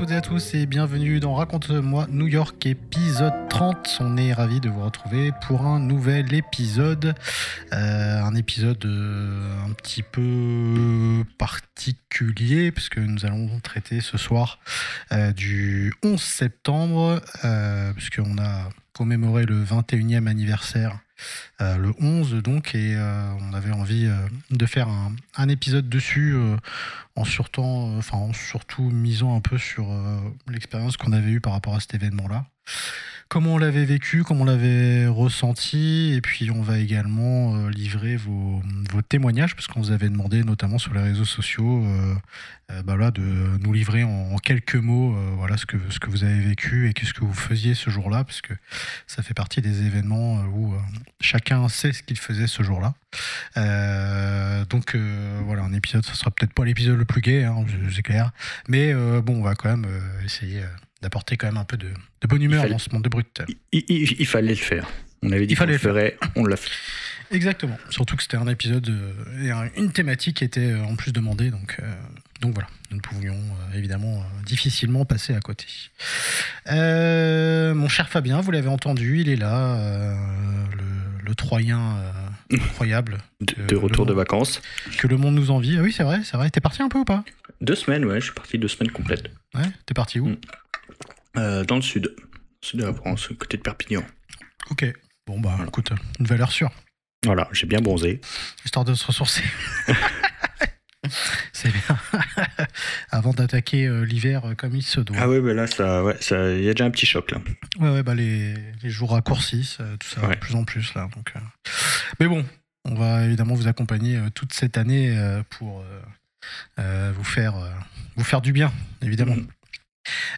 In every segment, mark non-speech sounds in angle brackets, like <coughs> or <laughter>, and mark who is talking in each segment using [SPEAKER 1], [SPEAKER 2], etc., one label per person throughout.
[SPEAKER 1] Toutes et à tous et bienvenue dans Raconte-moi New York épisode 30. On est ravi de vous retrouver pour un nouvel épisode. Euh, un épisode euh, un petit peu particulier puisque nous allons traiter ce soir euh, du 11 septembre puisqu'on a commémoré le 21e anniversaire euh, le 11 donc, et euh, on avait envie euh, de faire un, épisode dessus en, enfin, en surtout misant un peu sur l'expérience qu'on avait eue par rapport à cet événement-là comment on l'avait vécu, comment on l'avait ressenti, et puis on va également euh, livrer vos, témoignages, parce qu'on vous avait demandé notamment sur les réseaux sociaux euh, euh, bah de nous livrer en, quelques mots voilà, ce, que, ce vous avez vécu et qu'est-ce que vous faisiez ce jour-là, parce que ça fait partie des événements où chacun sait ce qu'il faisait ce jour-là. donc voilà, un épisode, ça sera peut-être pas l'épisode le plus gai, hein, c'est clair, mais bon, on va quand même essayer d'apporter quand même un peu de, bonne humeur dans ce monde de brut.
[SPEAKER 2] Il, fallait le faire. On avait dit qu'on le ferait, on l'a fait.
[SPEAKER 1] Exactement. Surtout que c'était un épisode euh, et une thématique qui était euh, en plus demandée, donc, euh, donc voilà, nous ne pouvions évidemment difficilement passer à côté. mon cher Fabien, vous l'avez entendu, il est là, le, Troyen <laughs> incroyable.
[SPEAKER 2] de, retour de vacances.
[SPEAKER 1] Que le monde nous envie. Ah oui, c'est vrai, c'est vrai. T'es parti un peu ou pas?
[SPEAKER 2] Deux semaines, ouais, je suis parti deux semaines complètes.
[SPEAKER 1] Ouais, t'es parti où? Mm.
[SPEAKER 2] Euh, dans le sud, sud de la France, côté de Perpignan.
[SPEAKER 1] Ok. Bon, bah écoute, une valeur sûre.
[SPEAKER 2] Voilà, j'ai bien bronzé.
[SPEAKER 1] Histoire de se ressourcer. <laughs> C'est bien. <laughs> Avant d'attaquer euh, l'hiver euh, comme il se doit.
[SPEAKER 2] Ah ouais, bah là, ça, ouais, ça, il y a déjà un petit choc là.
[SPEAKER 1] Ouais, ouais, bah les, les jours raccourcissent, tout ça de plus en plus là. Donc, Mais bon, on va évidemment vous accompagner toute cette année pour vous faire, vous faire du bien, évidemment. Mm.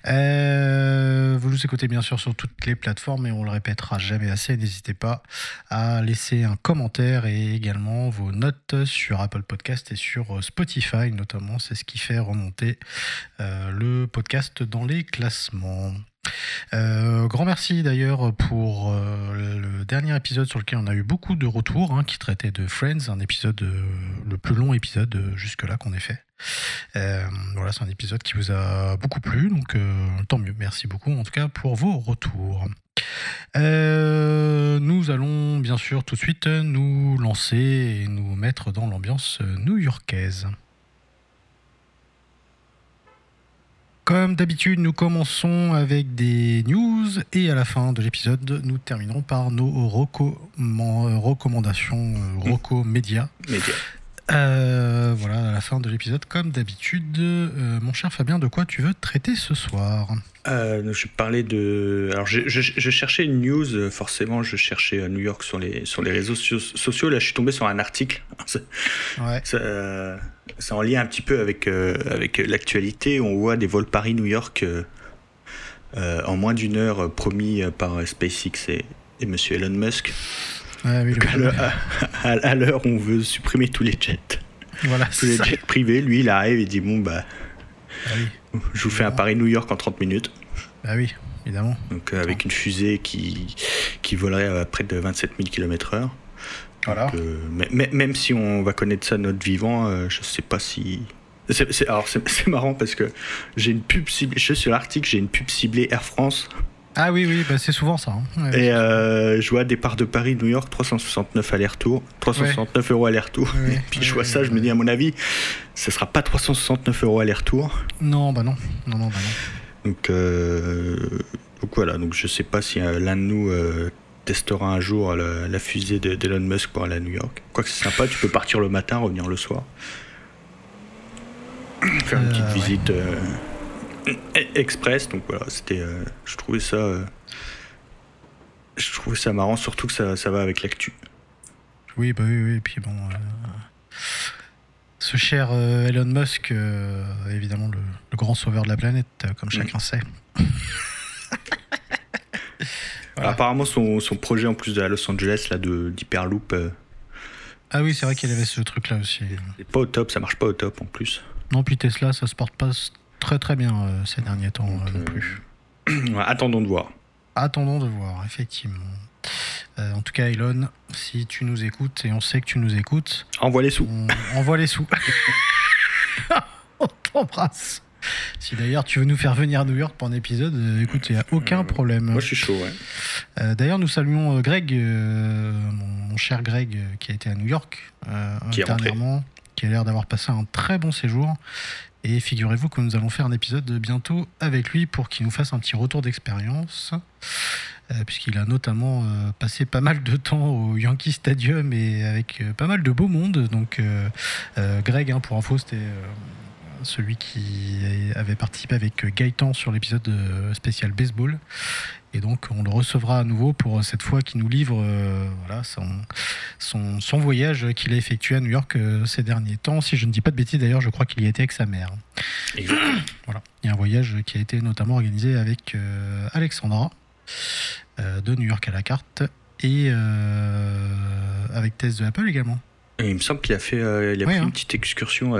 [SPEAKER 1] Euh, vous nous écoutez bien sûr sur toutes les plateformes et on le répétera jamais assez. N'hésitez pas à laisser un commentaire et également vos notes sur Apple Podcast et sur Spotify notamment. C'est ce qui fait remonter euh, le podcast dans les classements. Euh, grand merci d'ailleurs pour le dernier épisode sur lequel on a eu beaucoup de retours, hein, qui traitait de Friends, un épisode, le plus long épisode jusque-là qu'on ait fait. Euh, voilà, c'est un épisode qui vous a beaucoup plu, donc euh, tant mieux. Merci beaucoup en tout cas pour vos retours. Euh, nous allons bien sûr tout de suite nous lancer et nous mettre dans l'ambiance new-yorkaise. Comme d'habitude, nous commençons avec des news et à la fin de l'épisode, nous terminerons par nos recommandations, Roco Média. Euh, voilà, à la fin de l'épisode, comme d'habitude, euh, mon cher Fabien, de quoi tu veux traiter ce soir
[SPEAKER 2] euh, Je parlais de. Alors, je, cherchais une news, forcément, je cherchais New York sur les, sur les réseaux sociaux. Là, je suis tombé sur un article. <laughs> Ouais. Ça, ça, en lien un petit peu avec, avec l'actualité. On voit des vols Paris-New York en moins d'une heure promis par SpaceX et, et monsieur Elon Musk. Ah à l'heure où on veut supprimer tous les jets. Voilà, tous les jets privés, lui, il arrive et dit Bon, bah, ah je vous fais un Paris-New York en 30 minutes.
[SPEAKER 1] Bah oui, évidemment.
[SPEAKER 2] Donc, euh, avec une fusée qui, qui volerait à près de 27 000 km/h. Voilà. Euh, même si on va connaître ça notre vivant, euh, je sais pas si. alors, <laughs> c'est marrant parce que j'ai une pub ciblée. Je suis l'article, j'ai une pub ciblée Air France.
[SPEAKER 1] Ah oui, oui, bah c'est souvent ça.
[SPEAKER 2] Hein. et euh, je vois départ de Paris, New York, 369 aller-retour, 369 euros aller-retour. et <laughs> puis je vois ça, je me dis à mon avis, ce sera pas 369 euros aller-retour.
[SPEAKER 1] Non, bah non, non, non, bah
[SPEAKER 2] non. Donc, euh, donc voilà, donc je sais pas si euh, l'un de nous testera un jour la, fusée d'Elon Musk pour aller à New York. Quoi que c'est sympa, tu peux partir le matin, revenir le soir. Faire une petite visite express. Donc voilà, c'était, euh, je trouvais ça, euh, je trouvais ça marrant, surtout que ça, ça va avec l'actu.
[SPEAKER 1] Oui, bah oui, oui. Et puis bon, euh, ce cher Elon Musk, évidemment le, grand sauveur de la planète, comme mm. chacun sait. <laughs>
[SPEAKER 2] Apparemment, son, son, projet en plus de Los Angeles, là, d'Hyperloop.
[SPEAKER 1] Ah oui, c'est vrai qu'il avait ce truc-là aussi.
[SPEAKER 2] C'est pas au top, ça marche pas au top en plus.
[SPEAKER 1] Non, puis Tesla, ça se porte pas très très bien ces derniers temps non plus. <clears throat>
[SPEAKER 2] attendons de voir.
[SPEAKER 1] Attendons de voir, effectivement. Euh, en tout cas, Elon, si tu nous écoutes, et on sait que tu nous écoutes,
[SPEAKER 2] envoie les sous.
[SPEAKER 1] envoie les sous. <laughs> on t'embrasse. Si d'ailleurs tu veux nous faire venir à New York pour un épisode, euh, écoute, il n'y a aucun euh, problème.
[SPEAKER 2] Moi je suis chaud,
[SPEAKER 1] ouais. d'ailleurs, nous saluons Greg, mon, cher Greg, qui a été à New York qui dernièrement, qui a l'air d'avoir passé un très bon séjour. Et figurez-vous que nous allons faire un épisode bientôt avec lui pour qu'il nous fasse un petit retour d'expérience. Euh, puisqu'il a notamment euh, passé pas mal de temps au Yankee Stadium et avec euh, pas mal de beau monde. Donc, Greg, hein, pour info, c'était celui qui avait participé avec Gaëtan sur l'épisode spécial baseball. Et donc, on le recevra à nouveau pour cette fois qu'il nous livre voilà, son, son, voyage qu'il a effectué à New York ces derniers temps. Si je ne dis pas de bêtises, d'ailleurs, je crois qu'il y était avec sa mère. voilà. Il y a un voyage qui a été notamment organisé avec Alexandra. Euh, de New York à la carte et euh, avec Tess de Apple également.
[SPEAKER 2] il me semble qu'il a fait, euh, il a une hein. petite excursion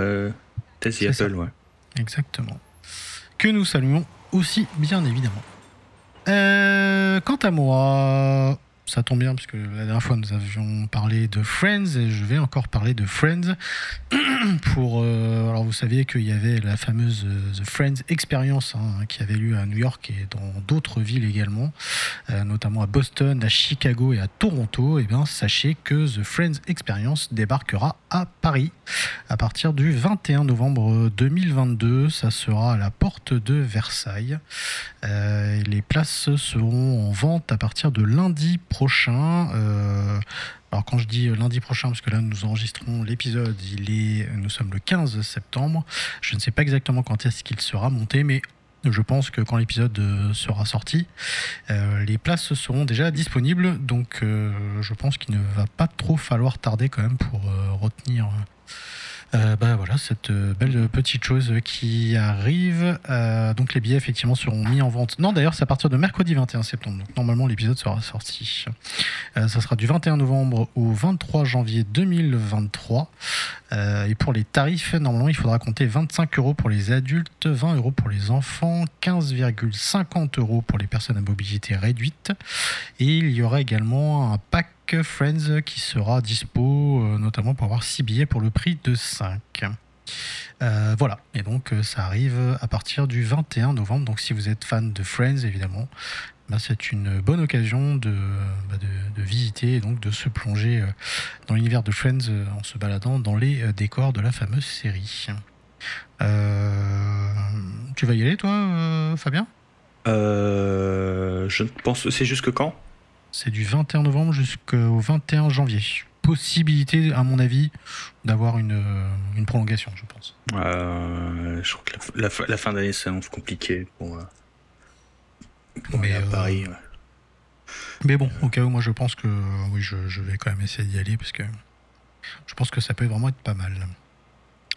[SPEAKER 2] Tess et Apple, ouais.
[SPEAKER 1] Exactement. Que nous saluons aussi, bien évidemment. Quant à moi, ça tombe bien parce que la dernière fois nous avions parlé de Friends et je vais encore parler de Friends. <clears throat> Pour euh, alors vous saviez qu'il y avait la fameuse euh, The Friends Experience hein, qui avait lieu à New York et dans d'autres villes également euh, notamment à Boston à Chicago et à Toronto. Et eh bien sachez que The Friends Experience débarquera à Paris à partir du 21 novembre 2022 ça sera à la porte de Versailles. Les places seront en vente à partir de lundi prochain. Euh, alors quand je dis lundi prochain, parce que là nous enregistrons l'épisode, il est, nous sommes le 15 septembre. Je ne sais pas exactement quand est-ce qu'il sera monté, mais je pense que quand l'épisode euh, sera sorti, euh, les places seront déjà disponibles. Donc je pense qu'il ne va pas trop falloir tarder quand même pour retenir euh, bah voilà, cette euh, belle petite chose qui arrive. Euh, donc les billets effectivement seront mis en vente. Non d'ailleurs c'est à partir de mercredi 21 septembre. Donc normalement l'épisode sera sorti. ça sera du 21 novembre au 23 janvier 2023. et pour les tarifs, normalement il faudra compter 25 euros pour les adultes, 20 euros pour les enfants, 15,50 euros pour les personnes à mobilité réduite. Et il y aura également un pack Friends qui sera dispo euh, notamment pour avoir 6 billets pour le prix de 5. Euh, voilà, et donc euh, ça arrive à partir du 21 novembre. Donc si vous êtes fan de Friends, évidemment, bah, c'est une bonne occasion de, bah, de, visiter et donc de se plonger dans l'univers de Friends en se baladant dans les décors de la fameuse série. tu vas y aller, toi, Fabien?
[SPEAKER 2] Je pense. C'est jusque quand?
[SPEAKER 1] C'est du 21 novembre jusqu'au 21 janvier. Possibilité, à mon avis, d'avoir une, une, prolongation, je pense.
[SPEAKER 2] Euh, je crois que la, la, fin d'année s'annonce compliqué pour, euh, mais, à euh, Paris.
[SPEAKER 1] Mais bon, au cas où, moi je pense que oui, je, je vais quand même essayer d'y aller parce que je pense que ça peut vraiment être pas mal.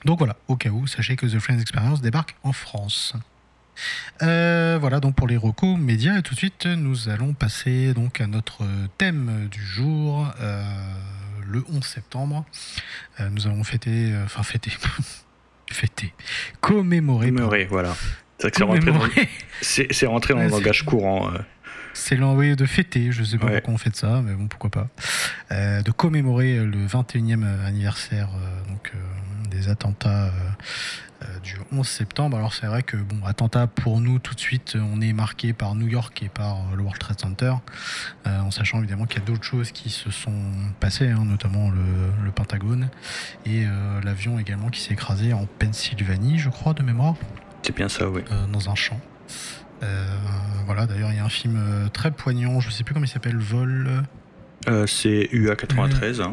[SPEAKER 1] Donc voilà, au cas où, sachez que The Friends Experience débarque en France. Euh, voilà donc pour les recos médias. Et tout de suite, nous allons passer donc à notre thème du jour, euh, le 11 septembre. Euh, nous allons fêter, enfin fêter, <laughs> fêter, commémorer.
[SPEAKER 2] Commémorer, voilà. C'est rentré, dans, le langage courant.
[SPEAKER 1] C'est l'envoyé de fêter, je sais pas pourquoi on fait de ça, mais bon, pourquoi pas. de commémorer le 21e anniversaire donc, des attentats euh, du 11 septembre. Alors c'est vrai que bon, attentat pour nous tout de suite, on est marqué par New York et par le World Trade Center, euh, en sachant évidemment qu'il y a d'autres choses qui se sont passées, hein, notamment le, Pentagone et euh, l'avion également qui s'est écrasé en Pennsylvanie, je crois, de mémoire.
[SPEAKER 2] C'est bien ça, oui.
[SPEAKER 1] dans un champ. voilà, d'ailleurs, il y a un film très poignant, je sais plus comment il s'appelle, Vol.
[SPEAKER 2] c'est UA 93. Hein.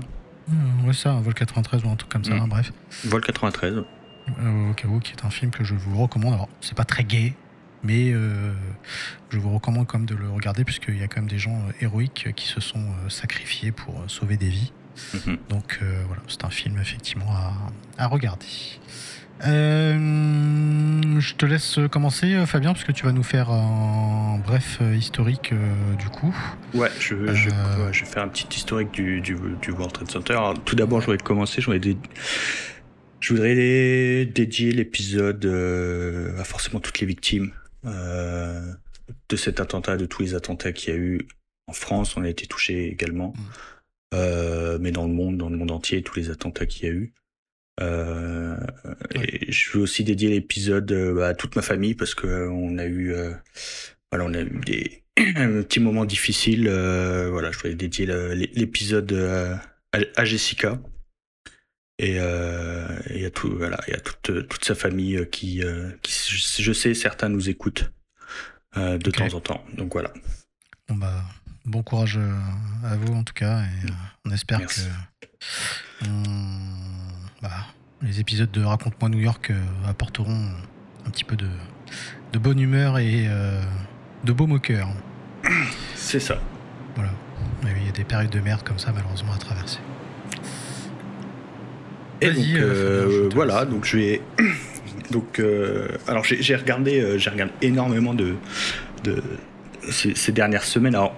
[SPEAKER 1] ouais, ça, Vol 93 ou un truc comme ça, mm. hein, bref.
[SPEAKER 2] Vol 93
[SPEAKER 1] euh, qui est un film que je vous recommande. Alors, c'est pas très gay, mais euh, je vous recommande quand même de le regarder puisqu'il y a quand même des gens euh, héroïques qui se sont sacrifiés pour sauver des vies. Mhm. Donc voilà, c'est un film effectivement à, à regarder. Euh, je te laisse commencer, euh, Fabien, parce que tu vas nous faire un bref euh, historique du coup.
[SPEAKER 2] Ouais, je, je, vais faire un petit historique du, du, World Trade Center. tout d'abord, je voudrais commencer. Je voudrais, je voudrais dédier l'épisode à forcément toutes les victimes de cet attentat, de tous les attentats qu'il y a eu en France. On a été touché également, mm. mais dans le monde, dans le monde entier, tous les attentats qu'il y a eu. Euh, et je veux aussi dédier l'épisode euh, à toute ma famille parce que euh, on a eu, voilà, on a eu des <clears throat> petits moments difficiles. voilà, je voulais dédier l'épisode à, Jessica et, et à tout, voilà, et à toute, toute sa famille qui, qui, je sais, certains nous écoutent de temps en temps. Donc voilà.
[SPEAKER 1] Bon bah, bon courage à vous en tout cas et on espère que bah, les épisodes de Raconte-moi New York euh, apporteront un petit peu de, bonne humeur et euh, de beaux moqueurs.
[SPEAKER 2] C'est ça.
[SPEAKER 1] Voilà. Il y a des périodes de merde comme ça, malheureusement, à traverser.
[SPEAKER 2] Et donc, euh, voilà, donc je vais. <clears throat> Donc, alors j'ai regardé, j'ai regardé énormément de, de ces, ces, dernières semaines. Alors,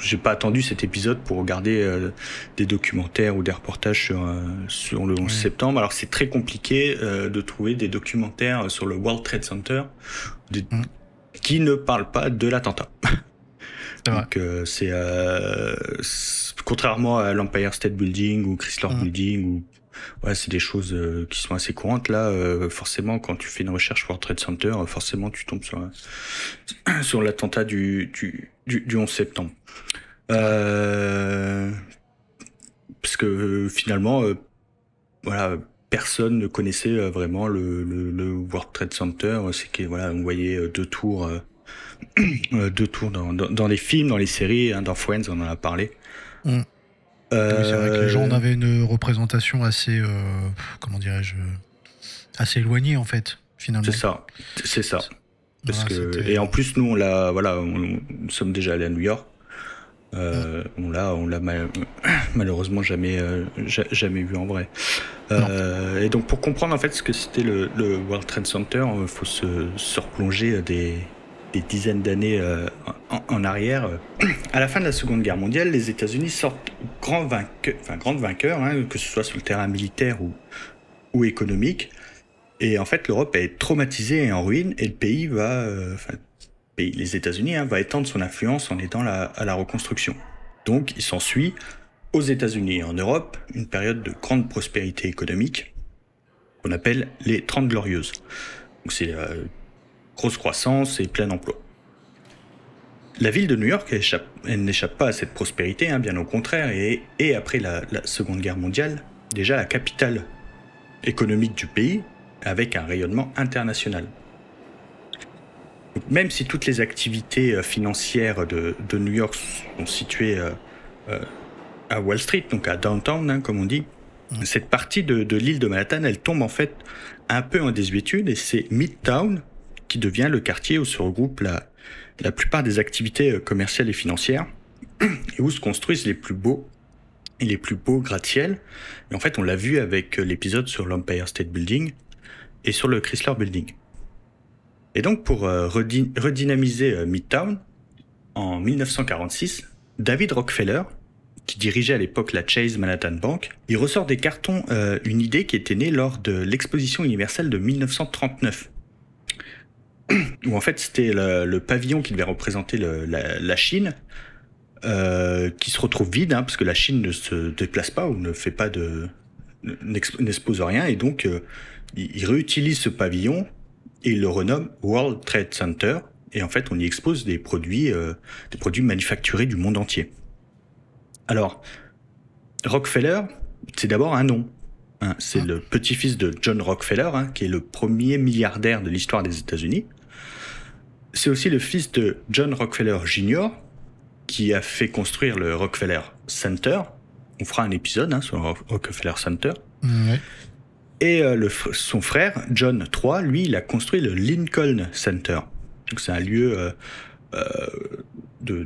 [SPEAKER 2] j'ai pas attendu cet épisode pour regarder euh, des documentaires ou des reportages sur, euh, sur le 11 septembre. Alors c'est très compliqué euh, de trouver des documentaires sur le World Trade Center mm. qui ne parlent pas de l'attentat. <laughs> Donc c'est contrairement à l'Empire State Building ou Chrysler mm. Building ou ouais, c'est des choses qui sont assez courantes là. forcément, quand tu fais une recherche World Trade Center, forcément tu tombes sur <clears throat> sur l'attentat du, du du, 11 septembre. Euh, parce que finalement, euh, voilà, personne ne connaissait euh, vraiment le, le, World Trade Center. C'est que voilà, on voyait deux tours, <clears throat> deux tours dans, dans, les films, dans les séries, hein, dans Friends, on en a parlé.
[SPEAKER 1] Mm. C'est vrai que les gens en avaient une représentation assez, comment dirais-je, assez éloignée en fait, finalement.
[SPEAKER 2] C'est ça, c'est ça. Parce que, et en plus, nous, on l'a, voilà, nous sommes déjà allés à New York. Euh, on l'a, on l'a <coughs> malheureusement jamais, euh, jamais vu en vrai. Euh, et donc, pour comprendre en fait ce que c'était le, le, World Trade Center, il faut se, se, replonger des, des dizaines d'années en, arrière. <clears throat> À la fin de la Seconde Guerre mondiale, les États-Unis sortent grandes vainqueurs, hein, que ce soit sur le terrain militaire ou, économique. Et en fait, l'Europe est traumatisée et en ruine, et le pays va, euh, enfin, les États-Unis, hein, va étendre son influence en aidant à la reconstruction. Donc, il s'ensuit aux États-Unis et en Europe une période de grande prospérité économique qu'on appelle les Trente Glorieuses. Donc, c'est la grosse croissance et plein emploi. La ville de New York, elle, n'échappe pas à cette prospérité, hein, bien au contraire, et, après la, Seconde Guerre mondiale, déjà la capitale économique du pays, avec un rayonnement international. même si toutes les activités euh, financières de, New York sont situées euh, euh, à Wall Street, donc à downtown, hein, comme on dit, cette partie de, l'île de Manhattan, elle tombe en fait un peu en désuétude et c'est Midtown qui devient le quartier où se regroupent la, la plupart des activités commerciales et financières et où se construisent les plus beaux et les plus beaux gratte-ciels. Et en fait, on l'a vu avec l'épisode sur l'Empire State Building et sur le Chrysler Building. Et donc pour euh, redynamiser euh, Midtown, en 1946, David Rockefeller, qui dirigeait à l'époque la Chase Manhattan Bank, il ressort des cartons euh, une idée qui était née lors de l'exposition universelle de 1939. Où en fait c'était le, pavillon qui devait représenter la, Chine, qui se retrouve vide, hein, parce que la Chine ne se déplace pas ou ne fait pas de n'expose rien, et donc il réutilise ce pavillon et il le renomme World Trade Center. Et en fait, on y expose des produits, euh, des produits manufacturés du monde entier. Alors, Rockefeller, c'est d'abord un nom. Hein. c'est ah. le petit-fils de John Rockefeller, hein, qui est le premier milliardaire de l'histoire des États-Unis. C'est aussi le fils de John Rockefeller Jr., qui a fait construire le Rockefeller Center. On fera un épisode hein, sur le Rockefeller Center. Et euh, son frère, John III, lui, il a construit le Lincoln Center. Donc c'est un lieu euh, euh, de,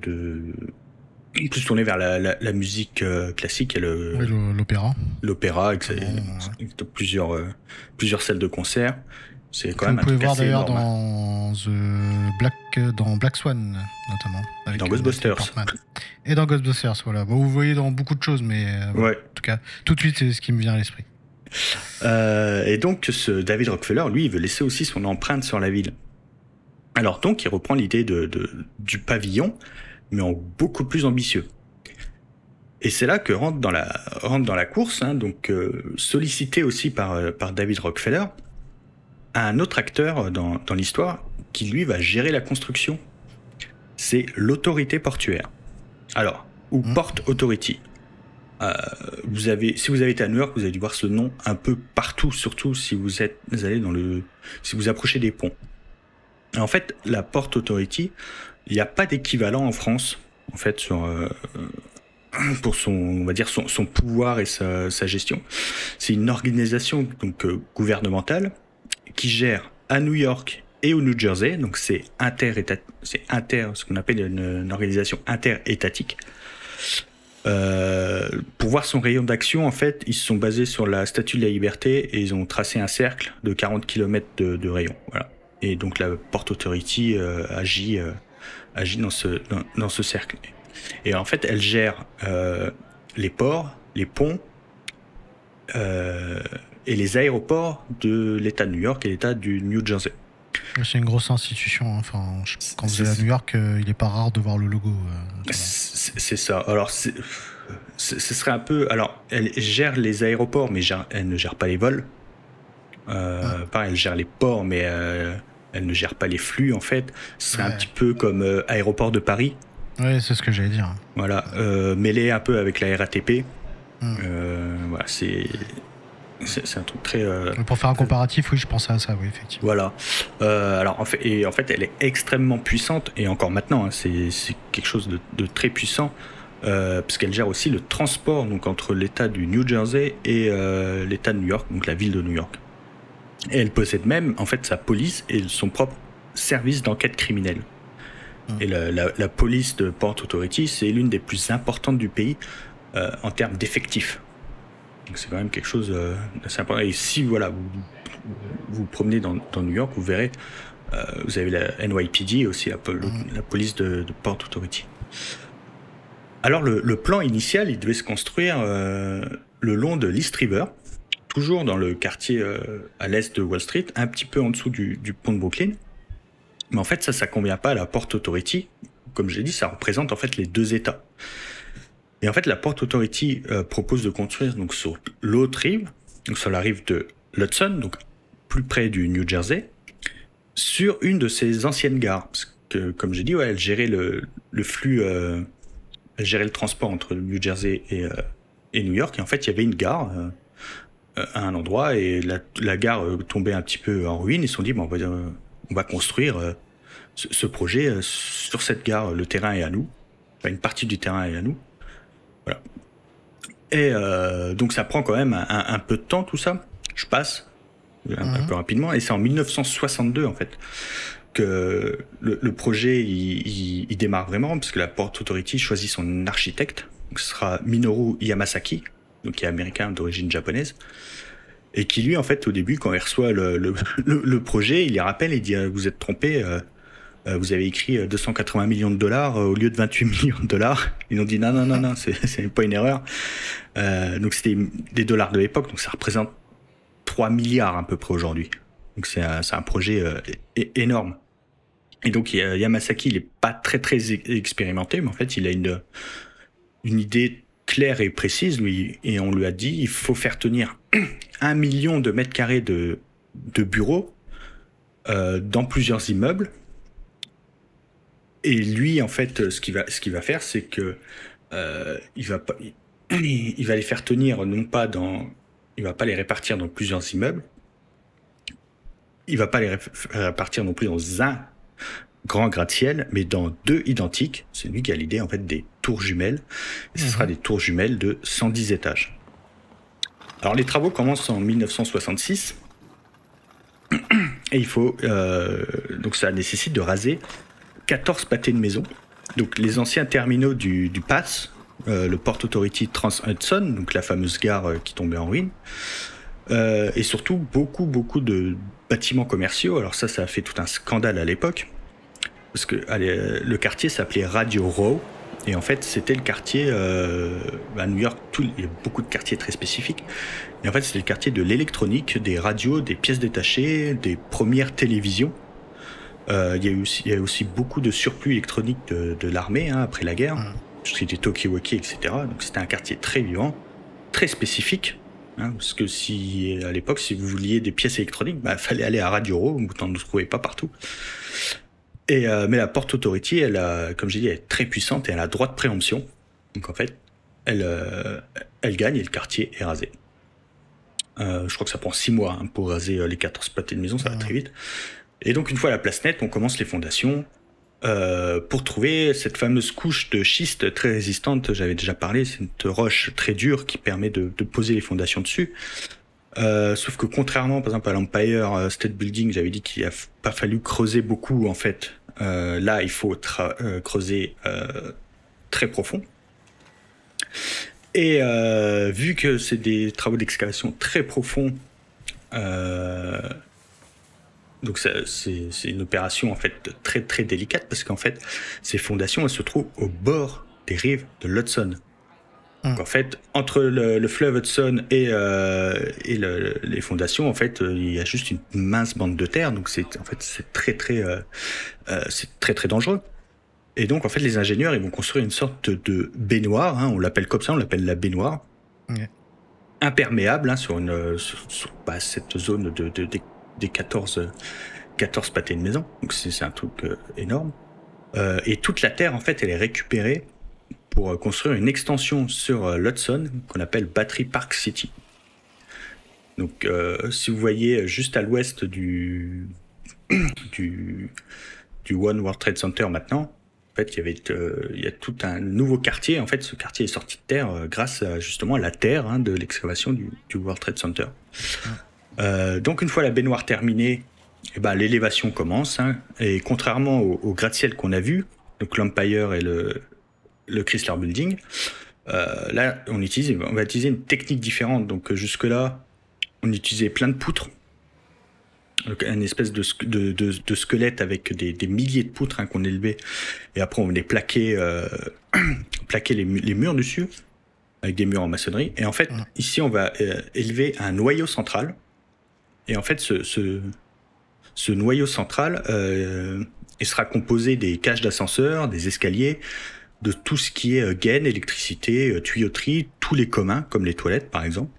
[SPEAKER 2] plus tourné vers la, musique classique et
[SPEAKER 1] l'opéra.
[SPEAKER 2] L'opéra, avec, plusieurs, plusieurs salles de concert. C'est quand même
[SPEAKER 1] Vous pouvez voir d'ailleurs dans Black, dans Black Swan notamment.
[SPEAKER 2] dans Ghostbusters.
[SPEAKER 1] Et dans Ghostbusters, voilà. vous voyez dans beaucoup de choses, mais en tout cas, tout de suite, c'est ce qui me vient à l'esprit.
[SPEAKER 2] Euh, et donc, ce David Rockefeller, lui, il veut laisser aussi son empreinte sur la ville. Alors donc, il reprend l'idée de, du pavillon, mais en beaucoup plus ambitieux. Et c'est là que rentre dans la, rentre dans la course, hein, donc euh, sollicité aussi par, euh, par David Rockefeller, un autre acteur dans, dans l'histoire qui lui va gérer la construction. C'est l'autorité portuaire. Alors, ou mmh. Port Authority. Euh, vous avez, si vous avez été à New York, vous avez dû voir ce nom un peu partout, surtout si vous êtes, vous allez dans le, si vous approchez des ponts. En fait, la Port Authority, il n'y a pas d'équivalent en France, en fait, sur, euh, pour son, on va dire son, son pouvoir et sa, sa gestion. C'est une organisation donc euh, gouvernementale qui gère à New York et au New Jersey, donc c'est inter c'est inter, ce qu'on appelle une, organisation interétatique. Euh, pour voir son rayon d'action, en fait, ils se sont basés sur la Statue de la Liberté et ils ont tracé un cercle de 40 km de, de rayon. Voilà. Et donc la Port Authority euh, agit, euh, agit dans ce, dans, ce cercle. Et en fait, elle gère euh, les ports, les ponts, et les aéroports de l'État de New York et l'État du New Jersey.
[SPEAKER 1] C'est une grosse institution. Hein. Enfin, quand vous êtes à New York, euh, il n'est pas rare de voir le logo.
[SPEAKER 2] Euh, c'est ça. Alors, ce serait un peu. Alors, elle gère les aéroports, mais elle ne gère pas les vols. Euh, Pareil, elle gère les ports, mais euh, elle ne gère pas les flux, en fait. Ce serait un petit peu comme Aéroport de Paris.
[SPEAKER 1] Oui, c'est ce que j'allais dire.
[SPEAKER 2] Voilà, mêlé un peu avec la RATP. Hmm. voilà, c'est c'est un truc très. Euh,
[SPEAKER 1] Pour faire un comparatif, oui, je pensais à ça, oui, effectivement.
[SPEAKER 2] Voilà. Euh, alors, en fait, et en fait, elle est extrêmement puissante, et encore maintenant, hein, c'est quelque chose de, très puissant, euh, parce qu'elle gère aussi le transport donc, entre l'État du New Jersey et l'État de New York, donc la ville de New York. Et elle possède même, en fait, sa police et son propre service d'enquête criminelle. Hum. Et la, la, police de Port Authority, c'est l'une des plus importantes du pays en termes d'effectifs c'est quand même quelque chose euh, d'assez important. Et si voilà, vous vous, promenez dans, New York, vous verrez, euh, vous avez la NYPD aussi, la, la police de, Port Authority. Alors le, plan initial, il devait se construire euh, le long de l'East River, toujours dans le quartier à l'est de Wall Street, un petit peu en dessous du, du, pont de Brooklyn. Mais en fait, ça, ça convient pas à la Port Authority. Comme je l'ai dit, ça représente en fait les deux États. Et en fait, la Port Authority euh, propose de construire donc sur l'autre rive, donc sur la rive de l'Hudson, donc plus près du New Jersey, sur une de ses anciennes gares. Parce que, comme j'ai dit, ouais, elle gérait le, flux, euh, elle gérait le transport entre New Jersey et, euh, et New York. Et en fait, il y avait une gare à un endroit et la, gare tombait un petit peu en ruine. Ils se sont dit, bon, on va, on va construire ce, ce, projet sur cette gare. Le terrain est à nous. Enfin, une partie du terrain est à nous. Et euh, donc ça prend quand même un, peu de temps tout ça. Je passe un, mhm. peu rapidement. Et c'est en 1962 en fait que le, projet il, démarre vraiment parce que la Port Authority choisit son architecte. Donc, ce sera Minoru Yamasaki, donc qui est américain d'origine japonaise. Et qui lui, en fait, au début, quand il reçoit le, le, <laughs> projet, il les rappelle et dit Vous êtes trompé, euh, euh, vous avez écrit 280 euh, millions de dollars euh, au lieu de 28 <laughs> millions de dollars. Ils ont dit non, non, non, non, c'est <laughs> pas une erreur. donc c'était des dollars de l'époque, donc ça représente 3 milliards à peu près aujourd'hui. Donc c'est un, projet énorme. Et donc Yamasaki, il est pas très très expérimenté, mais en fait il a une, une idée claire et précise, lui, et on lui a dit il faut faire tenir <clears throat> un million de mètres carrés de, de bureaux euh, dans plusieurs immeubles et lui, en fait, ce qu'il va, ce qu'il va faire, c'est que euh, il va pas, il, va les faire tenir non pas dans, il va pas les répartir dans plusieurs immeubles. Il va pas les répartir non plus dans un grand gratte-ciel, mais dans deux identiques. C'est lui qui a l'idée en fait des tours jumelles. Et ce sera mhm. des tours jumelles de 110 étages. Alors les travaux commencent en 1966 et il faut euh, donc ça nécessite de raser 14 pâtés de maison donc les anciens terminaux du, PASS, le Port Authority Trans-Hudson, donc la fameuse gare qui tombait en ruine, et surtout beaucoup, beaucoup de bâtiments commerciaux. Alors ça, ça a fait tout un scandale à l'époque, parce que le quartier s'appelait Radio Row, et en fait, c'était le quartier euh, à New York. Tout, il y a beaucoup de quartiers très spécifiques. Et en fait, c'était le quartier de l'électronique, des radios, des pièces détachées, des premières télévisions. Euh, il, y a aussi, il y a aussi beaucoup de surplus électronique de, de l'armée hein, après la guerre. Mmh. C'était Tokiwoki, etc. Donc c'était un quartier très vivant, très spécifique. Hein, parce que si à l'époque, si vous vouliez des pièces électroniques, il bah, <laughs> fallait aller à Radio Row, vous n'en trouvez pas partout. Et, euh, mais la Port Authority, elle a, comme j'ai dit, elle est très puissante et elle a droit de préemption. Donc en fait, elle, euh, elle gagne et le quartier est rasé. Euh, je crois que ça prend six mois hein, pour raser les 14 pâtés de maison, ça va très vite. Et donc une fois la place nette, on commence les fondations pour trouver cette fameuse couche de schiste très résistante. J'avais déjà parlé, c'est une roche très dure qui permet de, poser les fondations dessus. Euh, sauf que contrairement, par exemple, à l'Empire euh, State Building, j'avais dit qu'il a pas fallu creuser beaucoup en fait. Euh, là, il faut euh, creuser très profond. Et vu que c'est des travaux d'excavation très profonds, donc c'est une opération en fait très très délicate parce qu'en fait ces fondations elles se trouvent au bord des rives de l'Hudson. Donc en fait, entre le, fleuve Hudson et, euh, et les fondations, en fait, euh, il y a juste une mince bande de terre. Donc c'est en fait c'est très très euh, c'est très très dangereux. Et donc en fait, les ingénieurs ils vont construire une sorte de baignoire. Hein, on l'appelle comme ça, on l'appelle la baignoire. Imperméable hein, sur une sur, bah, cette zone de, de, des 14 14 pâtés de maison. Donc c'est un truc énorme. et toute la terre en fait, elle est récupérée pour euh, construire une extension sur euh, l'Hudson qu'on appelle Battery Park City. Donc, euh, si vous voyez juste à l'ouest <coughs> du, du, One World Trade Center maintenant, en fait, il y avait, il y a tout un nouveau quartier. En fait, ce quartier est sorti de terre grâce à, justement à la terre hein, de l'excavation du, du, World Trade Center. Donc, une fois la baignoire terminée, eh ben, l'élévation commence. Hein, et contrairement au, au gratte-ciel qu'on a vu, donc l'Empire et le, le Chrysler Building. Euh, là, on utilise, on va utiliser une technique différente. Donc euh, jusque là, on utilisait plein de poutres, donc, une espèce de, de, de, squelette avec des, des, milliers de poutres hein, qu'on élevait, et après on venait plaquer, euh, <clears throat> plaquer les, les, murs dessus avec des murs en maçonnerie. Et en fait, ici, on va euh, élever un noyau central. Et en fait, ce, ce, ce noyau central, euh, il sera composé des cages d'ascenseur, des escaliers, de tout ce qui est euh, gaine, électricité, euh, tuyauterie, tous les communs, comme les toilettes par exemple.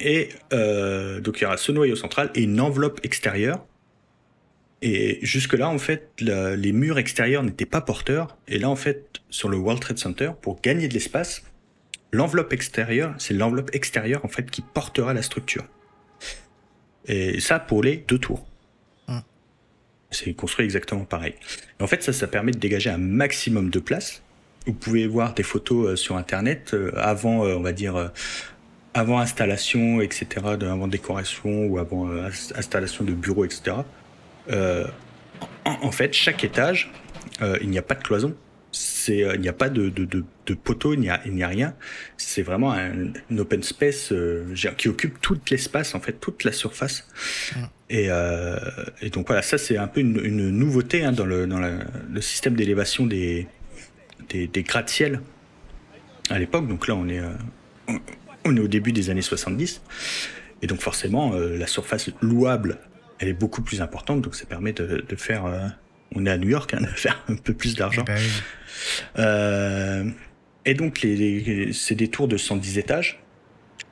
[SPEAKER 2] Et euh, donc il y aura ce noyau central et une enveloppe extérieure. Et jusque-là, en fait, les murs extérieurs n'étaient pas porteurs. Et là, en fait, sur le World Trade Center, pour gagner de l'espace, l'enveloppe extérieure, c'est l'enveloppe extérieure, en fait, qui portera la structure. Et ça pour les deux tours. C'est construit exactement pareil. en fait, ça, ça permet de dégager un maximum de place. Vous pouvez voir des photos euh, sur Internet euh, avant, euh, on va dire, avant installation, etc., avant décoration ou avant installation de bureaux, etc. en, fait, chaque étage, il n'y a pas de cloison. C'est, il n'y a pas de, de, de, de poteau, il n'y a, rien. C'est vraiment un, open space qui occupe tout l'espace, en fait, toute la surface. Et, euh, et, donc voilà, ça c'est un peu une, une nouveauté hein, dans, le, dans le système d'élévation des, des, des gratte-ciel à l'époque. Donc là on est, euh, on est au début des années 70. Et donc forcément, euh, la surface louable, elle est beaucoup plus importante. Donc ça permet de, de faire... Euh, on est à New York, hein, de faire un peu plus d'argent. Eh ben euh, et donc les, les c'est des tours de 110 étages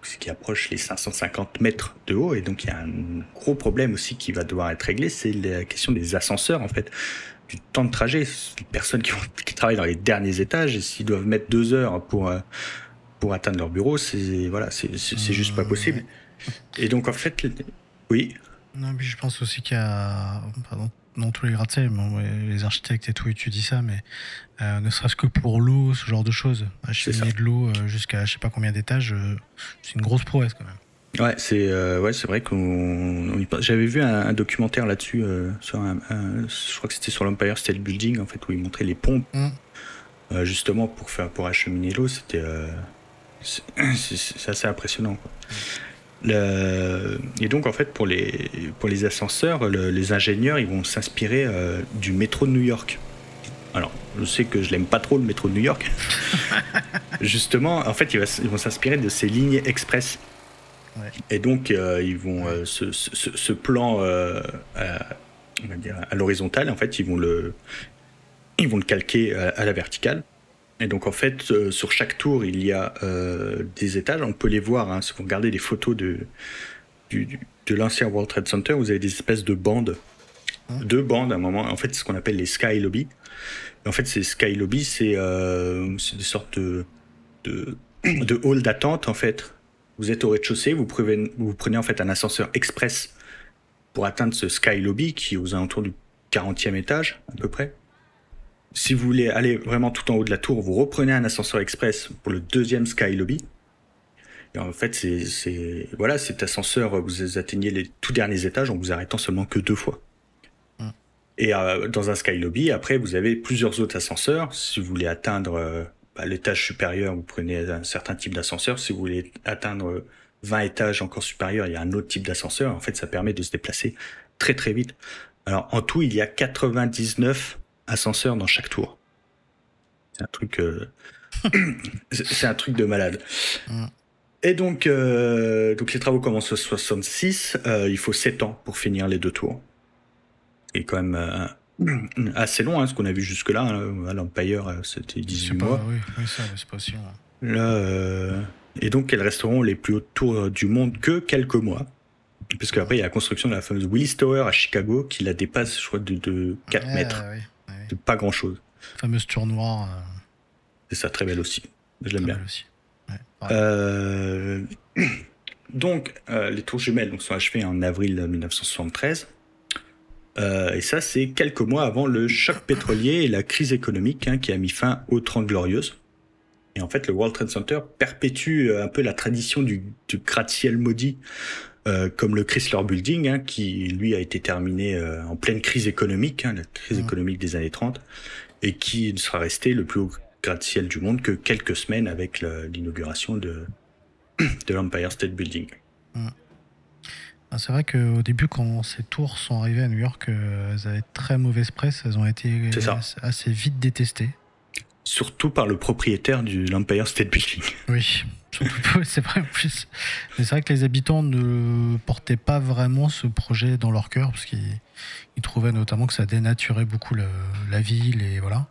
[SPEAKER 2] ce qui approche les 550 mètres de haut. Et donc il y a un gros problème aussi qui va devoir être réglé, c'est la question des ascenseurs en fait, du temps de trajet. Les personnes qui, qui travaillent dans les derniers étages, s'ils doivent mettre deux heures pour euh, pour atteindre leur bureau, c'est voilà, c'est juste pas possible. Et donc en fait, oui.
[SPEAKER 1] Non, mais je pense aussi qu'il y a, pardon, non tous les gratte-ciel, les architectes et tout étudient ça, mais euh, ne serait-ce que pour l'eau, ce genre de choses. Acheminer de l'eau euh, jusqu'à je sais pas combien d'étages, euh, c'est une grosse prouesse quand même.
[SPEAKER 2] Ouais, c'est ouais, c'est vrai qu'on j'avais vu un, documentaire là-dessus sur un, je crois que c'était sur l'Empire State Building en fait où ils montraient les pompes mm. justement pour faire pour acheminer l'eau, c'était <coughs> c'est assez impressionnant. Et donc en fait pour les pour les ascenseurs, les ingénieurs ils vont s'inspirer du métro de New York. Alors, je sais que je l'aime pas trop le métro de New York. <laughs> Justement, en fait, ils vont s'inspirer de ces lignes express. Et donc, euh, ils vont euh, ce, plan euh, à, à l'horizontale, en fait, ils vont le, ils vont le calquer à, la verticale. Et donc, en fait, sur chaque tour, il y a des étages. On peut les voir. Hein, si vous regardez les photos de, de l'ancien World Trade Center, vous avez des espèces de bandes. Deux bandes à un moment. En fait, c'est ce qu'on appelle les Sky Lobby. En fait, ces Sky Lobby, c'est euh, des sortes de, de, de halls d'attente, en fait. Vous êtes au rez-de-chaussée, vous prenez, vous prenez en fait un ascenseur express pour atteindre ce Sky Lobby qui est aux alentours du 40e étage, à peu près. Si vous voulez aller vraiment tout en haut de la tour, vous reprenez un ascenseur express pour le deuxième Sky Lobby. Et en fait, c'est voilà, cet ascenseur, vous atteignez les tout derniers étages en vous arrêtant seulement que deux fois. Et euh, dans un Sky Lobby, après, vous avez plusieurs autres ascenseurs. Si vous voulez atteindre euh, bah, l'étage supérieur, vous prenez un certain type d'ascenseur. Si vous voulez atteindre 20 étages encore supérieurs, il y a un autre type d'ascenseur. En fait, ça permet de se déplacer très très vite. Alors, en tout, il y a 99 ascenseurs dans chaque tour. C'est un truc, euh... <coughs> c'est un truc de malade. Mm. Et donc, euh, donc les travaux commencent en 66. Euh, il faut 7 ans pour finir les deux tours est quand même euh, <coughs> assez long, hein, ce qu'on a vu jusque-là. Hein, l'Empire, c'était 18 mois.
[SPEAKER 1] oui, oui, ça, c'est pas sûr.
[SPEAKER 2] Là, et donc, elles resteront les plus hautes tours du monde que quelques mois. Parce qu'après, il y a la construction de la fameuse Willis Tower à Chicago qui la dépasse, je crois, de, de 4 mètres. Pas grand-chose.
[SPEAKER 1] La fameuse tour noire.
[SPEAKER 2] C'est ça, très belle aussi. Je l'aime bien. Aussi. Euh, donc, les tours jumelles donc, sont achevées en avril 1973. Euh, et ça, c'est quelques mois avant le choc pétrolier et la crise économique hein, qui a mis fin aux Trente Glorieuses. Et en fait, le World Trade Center perpétue euh, un peu la tradition du, du gratte-ciel maudit, euh, comme le Chrysler Building, hein, qui lui a été terminé en pleine crise économique, hein, la crise mmh. économique des années 30, et qui ne sera resté le plus haut gratte-ciel du monde que quelques semaines avec l'inauguration de, <clears throat> de l'Empire State Building. Mmh.
[SPEAKER 1] Ah, c'est vrai qu'au début, quand ces tours sont arrivées à New York, euh, elles avaient très mauvaise presse. Elles ont été assez vite détestées.
[SPEAKER 2] Surtout par le propriétaire de l'Empire State Building.
[SPEAKER 1] Oui, <laughs> c'est vrai en plus. Mais c'est vrai que les habitants ne portaient pas vraiment ce projet dans leur cœur, parce qu'ils trouvaient notamment que ça dénaturait beaucoup la ville et voilà.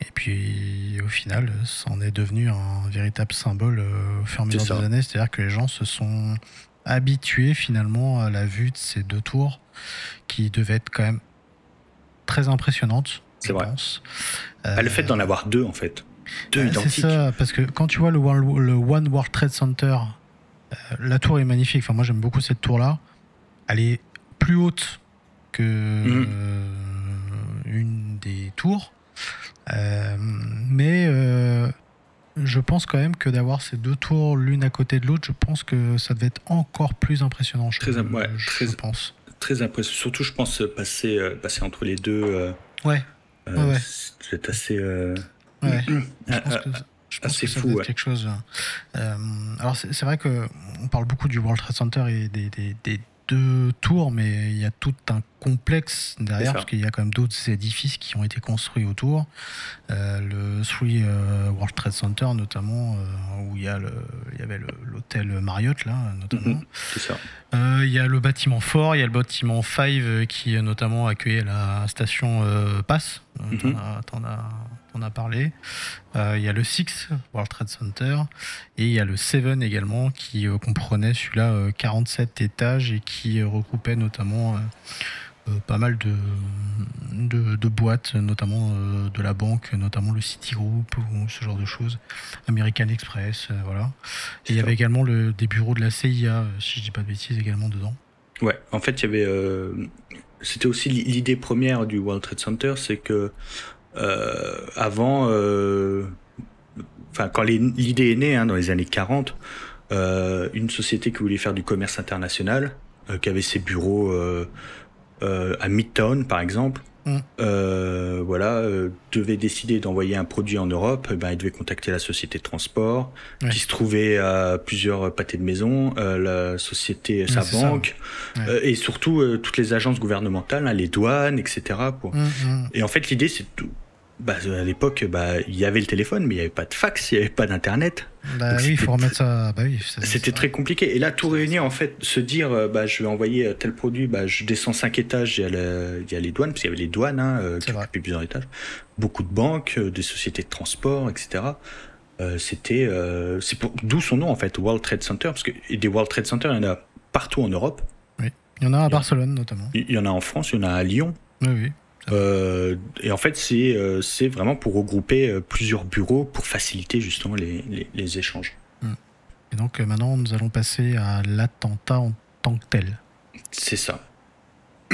[SPEAKER 1] Et puis au final, ça en est devenu un véritable symbole euh, au fur et à mesure des années. C'est-à-dire que les gens se sont habitué finalement à la vue de ces deux tours qui devaient être quand même très impressionnantes.
[SPEAKER 2] C'est vrai. Euh, le fait d'en avoir deux en fait. Deux identiques. C'est
[SPEAKER 1] ça, parce que quand tu vois le One, le One World Trade Center, euh, la tour est magnifique. Enfin, moi j'aime beaucoup cette tour là. Elle est plus haute que mhm. euh, une des tours. mais je pense quand même que d'avoir ces deux tours l'une à côté de l'autre, je pense que ça devait être encore plus impressionnant. Je,
[SPEAKER 2] très, ouais, très, pense. Très impressionnant. Surtout, je pense, passer, euh, passer entre les deux.
[SPEAKER 1] Euh, ouais.
[SPEAKER 2] Euh, ouais, C'est assez.
[SPEAKER 1] Ouais. je <clears throat> pense que, je pense que ça fou. Être quelque chose. alors, c'est vrai qu'on parle beaucoup du World Trade Center et des, des, des deux tours, mais il y a tout un complexe derrière, parce qu'il y a quand même d'autres édifices qui ont été construits autour. Euh, le Three euh, World Trade Center, notamment, euh, où il y, a le, il y avait l'hôtel Marriott, là, notamment. Mhm, il y a le bâtiment fort, il y a le bâtiment 5 qui, notamment, accueillait la station Pass. Mm on a parlé. Euh, il y a le 6 World Trade Center et il y a le 7 également qui euh, comprenait celui-là 47 euh, étages et qui regroupait notamment pas mal de, de, boîtes, notamment de la banque, notamment le Citigroup ou ce genre de choses, American Express, voilà. Et il y avait également le, des bureaux de la CIA, si je dis pas de bêtises, également dedans.
[SPEAKER 2] Ouais, en fait, il y avait. C'était aussi l'idée première du World Trade Center, c'est que euh, avant, euh, enfin quand l'idée est née hein, dans les années 40, une société qui voulait faire du commerce international, qui avait ses bureaux à Midtown par exemple, Mm. Euh, voilà, euh, devait décider d'envoyer un produit en Europe, eh ben, il devait contacter la société de transport, qui se trouvait à plusieurs pâtés de maison, euh, la société, sa banque, et surtout toutes les agences gouvernementales, hein, les douanes, etc. Pour... Mm, mm. Et en fait, l'idée, c'est bah, à l'époque, bah, il y avait le téléphone, mais il n'y avait pas de fax, il n'y avait pas d'internet.
[SPEAKER 1] Bah oui, il faut remettre ça. Bah oui,
[SPEAKER 2] c'était très compliqué. Et là, tout réunir, en fait, se dire, euh, bah, je vais envoyer euh, tel produit, bah, je descends cinq étages, il y a, y a les douanes, parce qu'il y avait les douanes hein, euh, qui occupaient plusieurs étages, beaucoup de banques, des sociétés de transport, etc. c'était, c'est d'où son nom en fait, World Trade Center, parce que des World Trade Center, il y en a partout en Europe.
[SPEAKER 1] Oui, il y en a à Barcelone notamment.
[SPEAKER 2] Il y en a en France, il y en a à Lyon.
[SPEAKER 1] Oui, oui.
[SPEAKER 2] Euh, et en fait, c'est euh, c'est vraiment pour regrouper euh, plusieurs bureaux pour faciliter justement les, les, échanges. Hmm.
[SPEAKER 1] Et donc maintenant, nous allons passer à l'attentat en tant que tel.
[SPEAKER 2] C'est ça. <clears throat>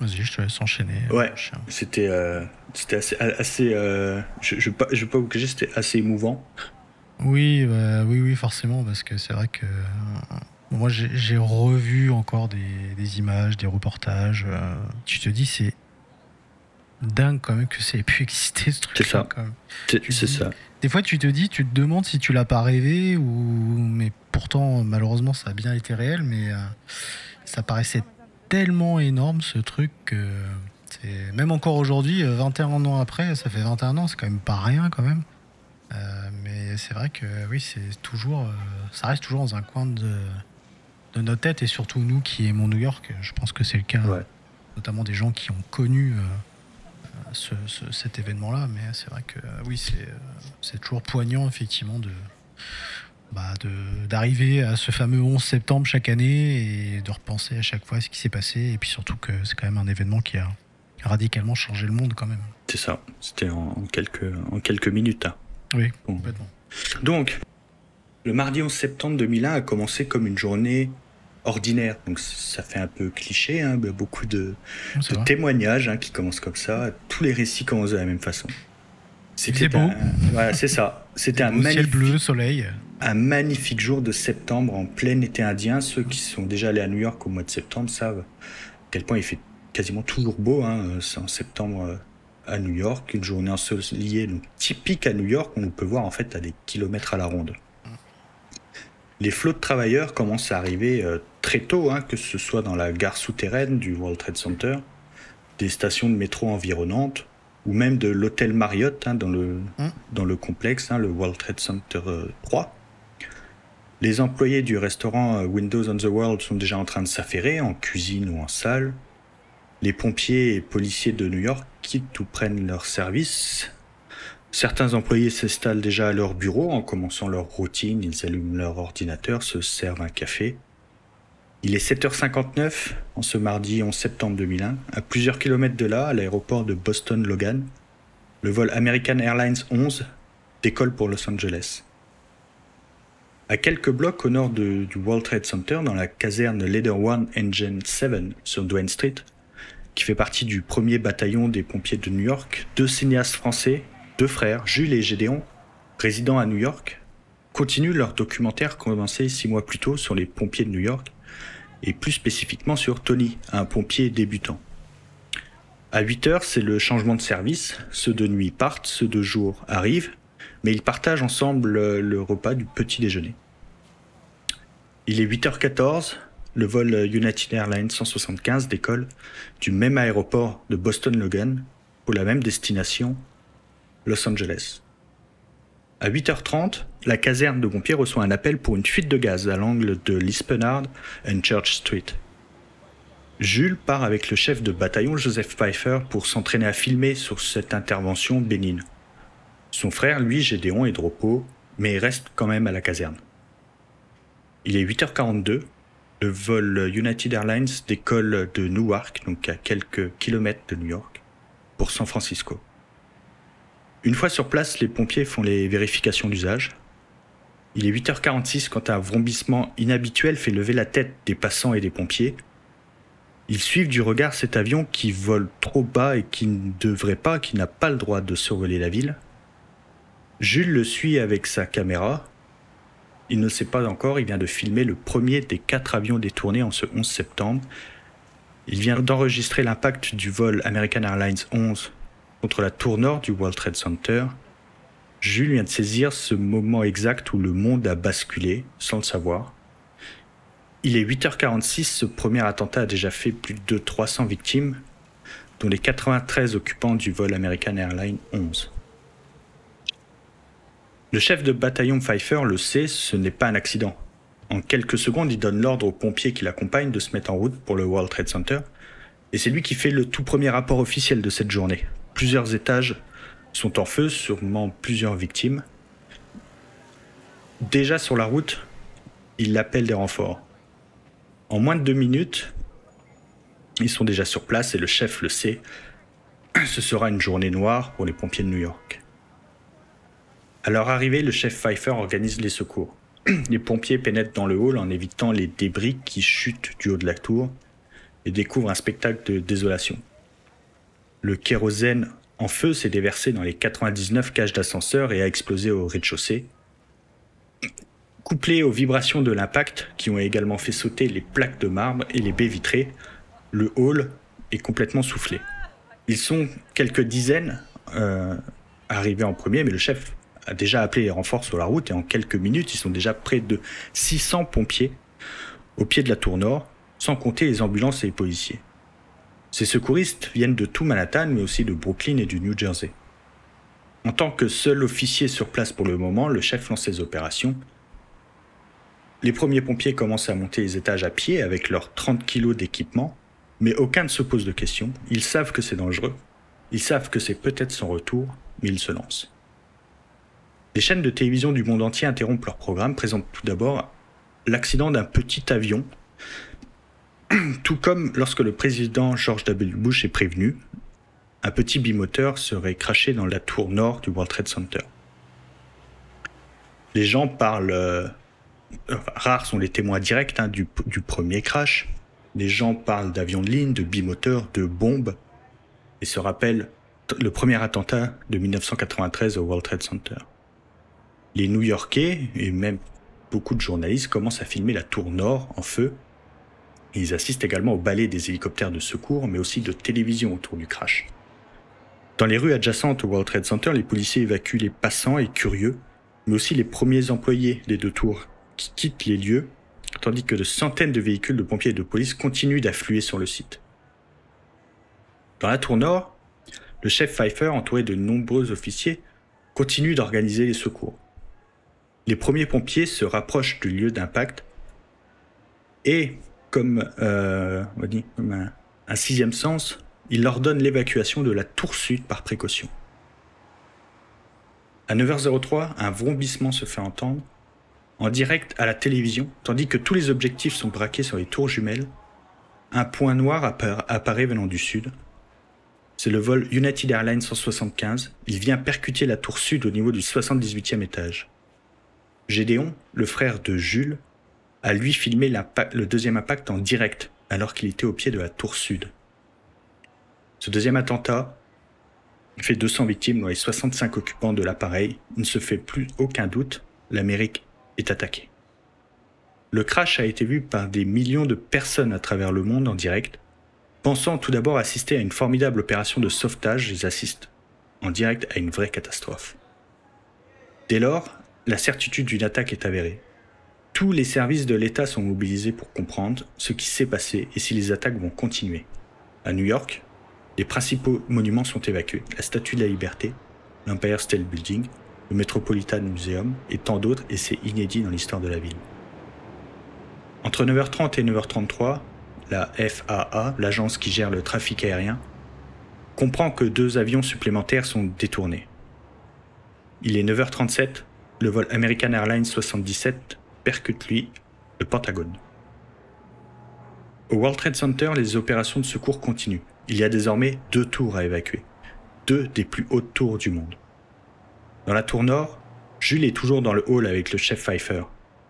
[SPEAKER 1] Vas-y, je te laisse enchaîner.
[SPEAKER 2] Ouais, c'était c'était assez. assez je ne je, je, pas vous cacher, c'était assez émouvant.
[SPEAKER 1] Oui, bah, oui, oui, forcément, parce que c'est vrai que moi, j'ai revu encore des, images, des reportages. Euh, tu te dis, c'est dingue quand même que ça ait pu <laughs> exister ce truc.
[SPEAKER 2] C'est ça. C'est ça.
[SPEAKER 1] Des fois, tu te dis, tu te demandes si tu l'as pas rêvé ou. Mais pourtant, malheureusement, ça a bien été réel, mais euh, ça paraissait tellement énorme ce truc que. Même encore aujourd'hui, 21 euh, ans après, ça fait 21 ans, c'est quand même pas rien quand même. mais c'est vrai que oui, c'est toujours, ça reste toujours dans un coin de, de notre tête et surtout nous qui aimons New York, je pense que c'est le cas, notamment des gens qui ont connu euh, cet événement-là. Mais c'est vrai que euh, oui, euh, c'est toujours poignant effectivement de bah, d'arriver à ce fameux 11 septembre chaque année et de repenser à chaque fois ce qui s'est passé et puis surtout que c'est quand même un événement qui a radicalement changé le monde quand même.
[SPEAKER 2] C'est ça, c'était en, quelques, en quelques minutes. Hein.
[SPEAKER 1] Oui, complètement.
[SPEAKER 2] Donc, le mardi 11 septembre 2001 a commencé comme une journée ordinaire. Donc ça fait un peu cliché, hein, beaucoup de, témoignages hein, qui commencent comme ça. Tous les récits commencent de la même façon.
[SPEAKER 1] C'était beau.
[SPEAKER 2] Voilà, c'est ça. C'était un
[SPEAKER 1] magnifique bleu, soleil.
[SPEAKER 2] Un magnifique jour de septembre en plein été indien. Ceux qui sont déjà allés à New York au mois de septembre savent à quel point il fait quasiment toujours beau. Hein. C'est en septembre euh, à New York, une journée ensoleillée donc typique à New York. On peut voir en fait à des kilomètres à la ronde les flots de travailleurs commencent à arriver euh, très tôt, hein, que ce soit dans la gare souterraine du World Trade Center, des stations de métro environnantes, ou même de l'hôtel Marriott hein, dans, le, mmh. dans le complexe, hein, le World Trade Center 3. Euh, les employés du restaurant euh, Windows on the World sont déjà en train de s'affairer en cuisine ou en salle. Les pompiers et policiers de New York quittent ou prennent leur service Certains employés s'installent déjà à leur bureau en commençant leur routine, ils allument leur ordinateur, se servent un café. Il est 7h59 en ce mardi 11 septembre 2001, à plusieurs kilomètres de là, à l'aéroport de Boston Logan. Le vol American Airlines 11 décolle pour Los Angeles. À quelques blocs au nord du World Trade Center, dans la caserne Leader One Engine 7 sur Duane Street, qui fait partie du premier bataillon des pompiers de New York, deux cinéastes français, deux frères, Jules et Gédéon, résidant à New York, continuent leur documentaire commencé six mois plus tôt sur les pompiers de New York, et plus spécifiquement sur Tony, un pompier débutant. À 8 heures, c'est le changement de service. Ceux de nuit partent, ceux de jour arrivent, mais ils partagent ensemble le repas du petit déjeuner. Il est 8h14, le vol United Airlines 175 décolle du même aéroport de Boston Logan pour la même destination Los Angeles. À 8h30, la caserne de pompiers reçoit un appel pour une fuite de gaz à l'angle de Lispenard and Church Street. Jules part avec le chef de bataillon Joseph Pfeiffer pour s'entraîner à filmer sur cette intervention bénigne. Son frère, lui, Gédéon, est de repos, mais reste quand même à la caserne. Il est 8h42. Le vol United Airlines décolle de Newark, donc à quelques kilomètres de New York, pour San Francisco. Une fois sur place, les pompiers font les vérifications d'usage. Il est 8h46 quand un vrombissement inhabituel fait lever la tête des passants et des pompiers. Ils suivent du regard cet avion qui vole trop bas et qui ne devrait pas, qui n'a pas le droit de survoler la ville. Jules le suit avec sa caméra. Il ne sait pas encore, il vient de filmer le premier des quatre avions détournés en ce 11 septembre. Il vient d'enregistrer l'impact du vol American Airlines 11 contre la tour nord du World Trade Center. Jules vient de saisir ce moment exact où le monde a basculé, sans le savoir. Il est 8h46, ce premier attentat a déjà fait plus de 300 victimes, dont les 93 occupants du vol American Airlines 11. Le chef de bataillon Pfeiffer le sait, ce n'est pas un accident. En quelques secondes, il donne l'ordre aux pompiers qui l'accompagnent de se mettre en route pour le World Trade Center. Et c'est lui qui fait le tout premier rapport officiel de cette journée. Plusieurs étages sont en feu, sûrement plusieurs victimes. Déjà sur la route, il appelle des renforts. En moins de deux minutes, ils sont déjà sur place et le chef le sait. Ce sera une journée noire pour les pompiers de New York. À leur arrivée, le chef Pfeiffer organise les secours. <clears throat> Les pompiers pénètrent dans le hall en évitant les débris qui chutent du haut de la tour et découvrent un spectacle de désolation. Le kérosène en feu s'est déversé dans les 99 cages d'ascenseur et a explosé au rez-de-chaussée. Couplé aux vibrations de l'impact, qui ont également fait sauter les plaques de marbre et les baies vitrées, le hall est complètement soufflé. Ils sont quelques dizaines euh, arrivés en premier, mais le chef a déjà appelé les renforts sur la route et en quelques minutes, ils sont déjà près de 600 pompiers au pied de la tour nord, sans compter les ambulances et les policiers. Ces secouristes viennent de tout Manhattan, mais aussi de Brooklyn et du New Jersey. En tant que seul officier sur place pour le moment, le chef lance ses opérations. Les premiers pompiers commencent à monter les étages à pied avec leurs 30 kilos d'équipement, mais aucun ne se pose de questions. Ils savent que c'est dangereux. Ils savent que c'est peut-être son retour, mais ils se lancent. Les chaînes de télévision du monde entier interrompent leur programme, présentent tout d'abord l'accident d'un petit avion, <clears throat> tout comme lorsque le président George W. Bush est prévenu, un petit bimoteur serait craché dans la tour nord du World Trade Center. Les gens parlent, euh, rares sont les témoins directs hein, du, premier crash. Les gens parlent d'avions de ligne, de bimoteurs, de bombes, et se rappellent le premier attentat de 1993 au World Trade Center les New-Yorkais et même beaucoup de journalistes commencent à filmer la tour nord en feu. Ils assistent également au balai des hélicoptères de secours, mais aussi de télévision autour du crash. Dans les rues adjacentes au World Trade Center, les policiers évacuent les passants et curieux, mais aussi les premiers employés des deux tours qui quittent les lieux, tandis que de centaines de véhicules de pompiers et de police continuent d'affluer sur le site. Dans la tour nord, le chef Pfeiffer, entouré de nombreux officiers, continue d'organiser les secours. Les premiers pompiers se rapprochent du lieu d'impact et, comme, euh, un, sixième sens, ils leur donnent l'évacuation de la tour sud par précaution. À 9h03, un vrombissement se fait entendre, en direct à la télévision, tandis que tous les objectifs sont braqués sur les tours jumelles. Un point noir apparaît venant du sud. C'est le vol United Airlines 175. Il vient percuter la tour sud au niveau du 78e étage. Gédéon, le frère de Jules, a lui filmé le deuxième impact en direct alors qu'il était au pied de la tour sud. Ce deuxième attentat fait 200 victimes dans les 65 occupants de l'appareil. Il ne se fait plus aucun doute, l'Amérique est attaquée. Le crash a été vu par des millions de personnes à travers le monde en direct. Pensant tout d'abord assister à une formidable opération de sauvetage, ils assistent en direct à une vraie catastrophe. Dès lors, la certitude d'une attaque est avérée. Tous les services de l'État sont mobilisés pour comprendre ce qui s'est passé et si les attaques vont continuer. À New York, les principaux monuments sont évacués. La Statue de la Liberté, l'Empire State Building, le Metropolitan Museum et tant d'autres, et c'est inédit dans l'histoire de la ville. Entre 9h30 et 9h33, la FAA, l'agence qui gère le trafic aérien, comprend que deux avions supplémentaires sont détournés. Il est 9h37 le vol American Airlines 77 percute lui le Pentagone. Au World Trade Center, les opérations de secours continuent. Il y a désormais deux tours à évacuer, deux des plus hautes tours du monde. Dans la tour nord, Jules est toujours dans le hall avec le chef Pfeiffer.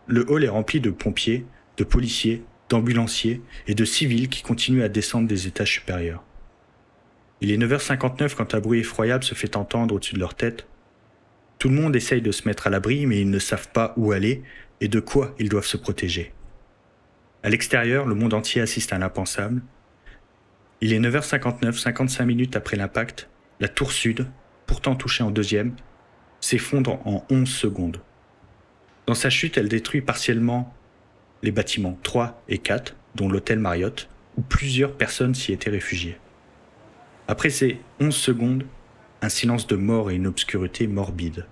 [SPEAKER 2] Le hall est rempli de pompiers, de policiers, d'ambulanciers et de civils qui continuent à descendre des étages supérieurs. Il est 9h59 quand un bruit effroyable se fait entendre au-dessus de leur tête tout le monde essaye de se mettre à l'abri, mais ils ne savent pas où aller et de quoi ils doivent se protéger. À l'extérieur, le monde entier assiste à l'impensable. Il est 9h59, 55 minutes après l'impact, la tour sud, pourtant touchée en deuxième, s'effondre en 11 secondes. Dans sa chute, elle détruit partiellement les bâtiments 3 et 4, dont l'hôtel Marriott, où plusieurs personnes s'y étaient réfugiées. Après ces 11 secondes, un silence de mort et une obscurité morbide.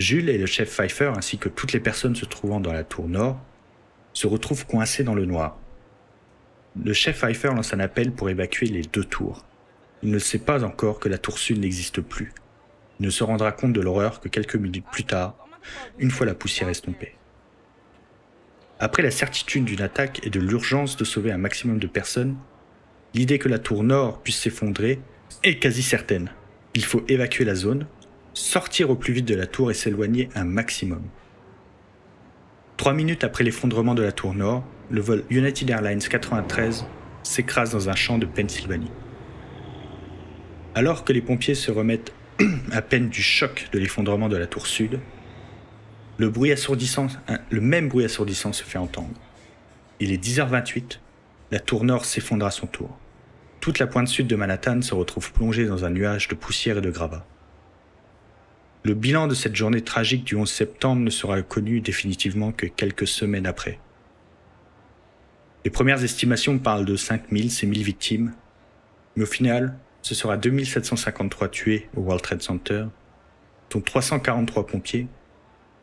[SPEAKER 2] Jules et le chef Pfeiffer, ainsi que toutes les personnes se trouvant dans la tour nord, se retrouvent coincés dans le noir. Le chef Pfeiffer lance un appel pour évacuer les deux tours. Il ne sait pas encore que la tour sud n'existe plus. Il ne se rendra compte de l'horreur que quelques minutes plus tard, une fois la poussière estompée. Après la certitude d'une attaque et de l'urgence de sauver un maximum de personnes, l'idée que la tour nord puisse s'effondrer est quasi certaine. Il faut évacuer la zone, sortir au plus vite de la tour et s'éloigner un maximum. Trois minutes après l'effondrement de la tour nord, le vol United Airlines 93 s'écrase dans un champ de Pennsylvanie. Alors que les pompiers se remettent <clears throat> à peine du choc de l'effondrement de la tour sud, le hein, même bruit assourdissant se fait entendre. Il est 10h28, la tour nord s'effondre à son tour. Toute la pointe sud de Manhattan se retrouve plongée dans un nuage de poussière et de gravats. Le bilan de cette journée tragique du 11 septembre ne sera connu définitivement que quelques semaines après. Les premières estimations parlent de 5000, 6000 victimes, mais au final, ce sera 2753 tués au World Trade Center, dont 343 pompiers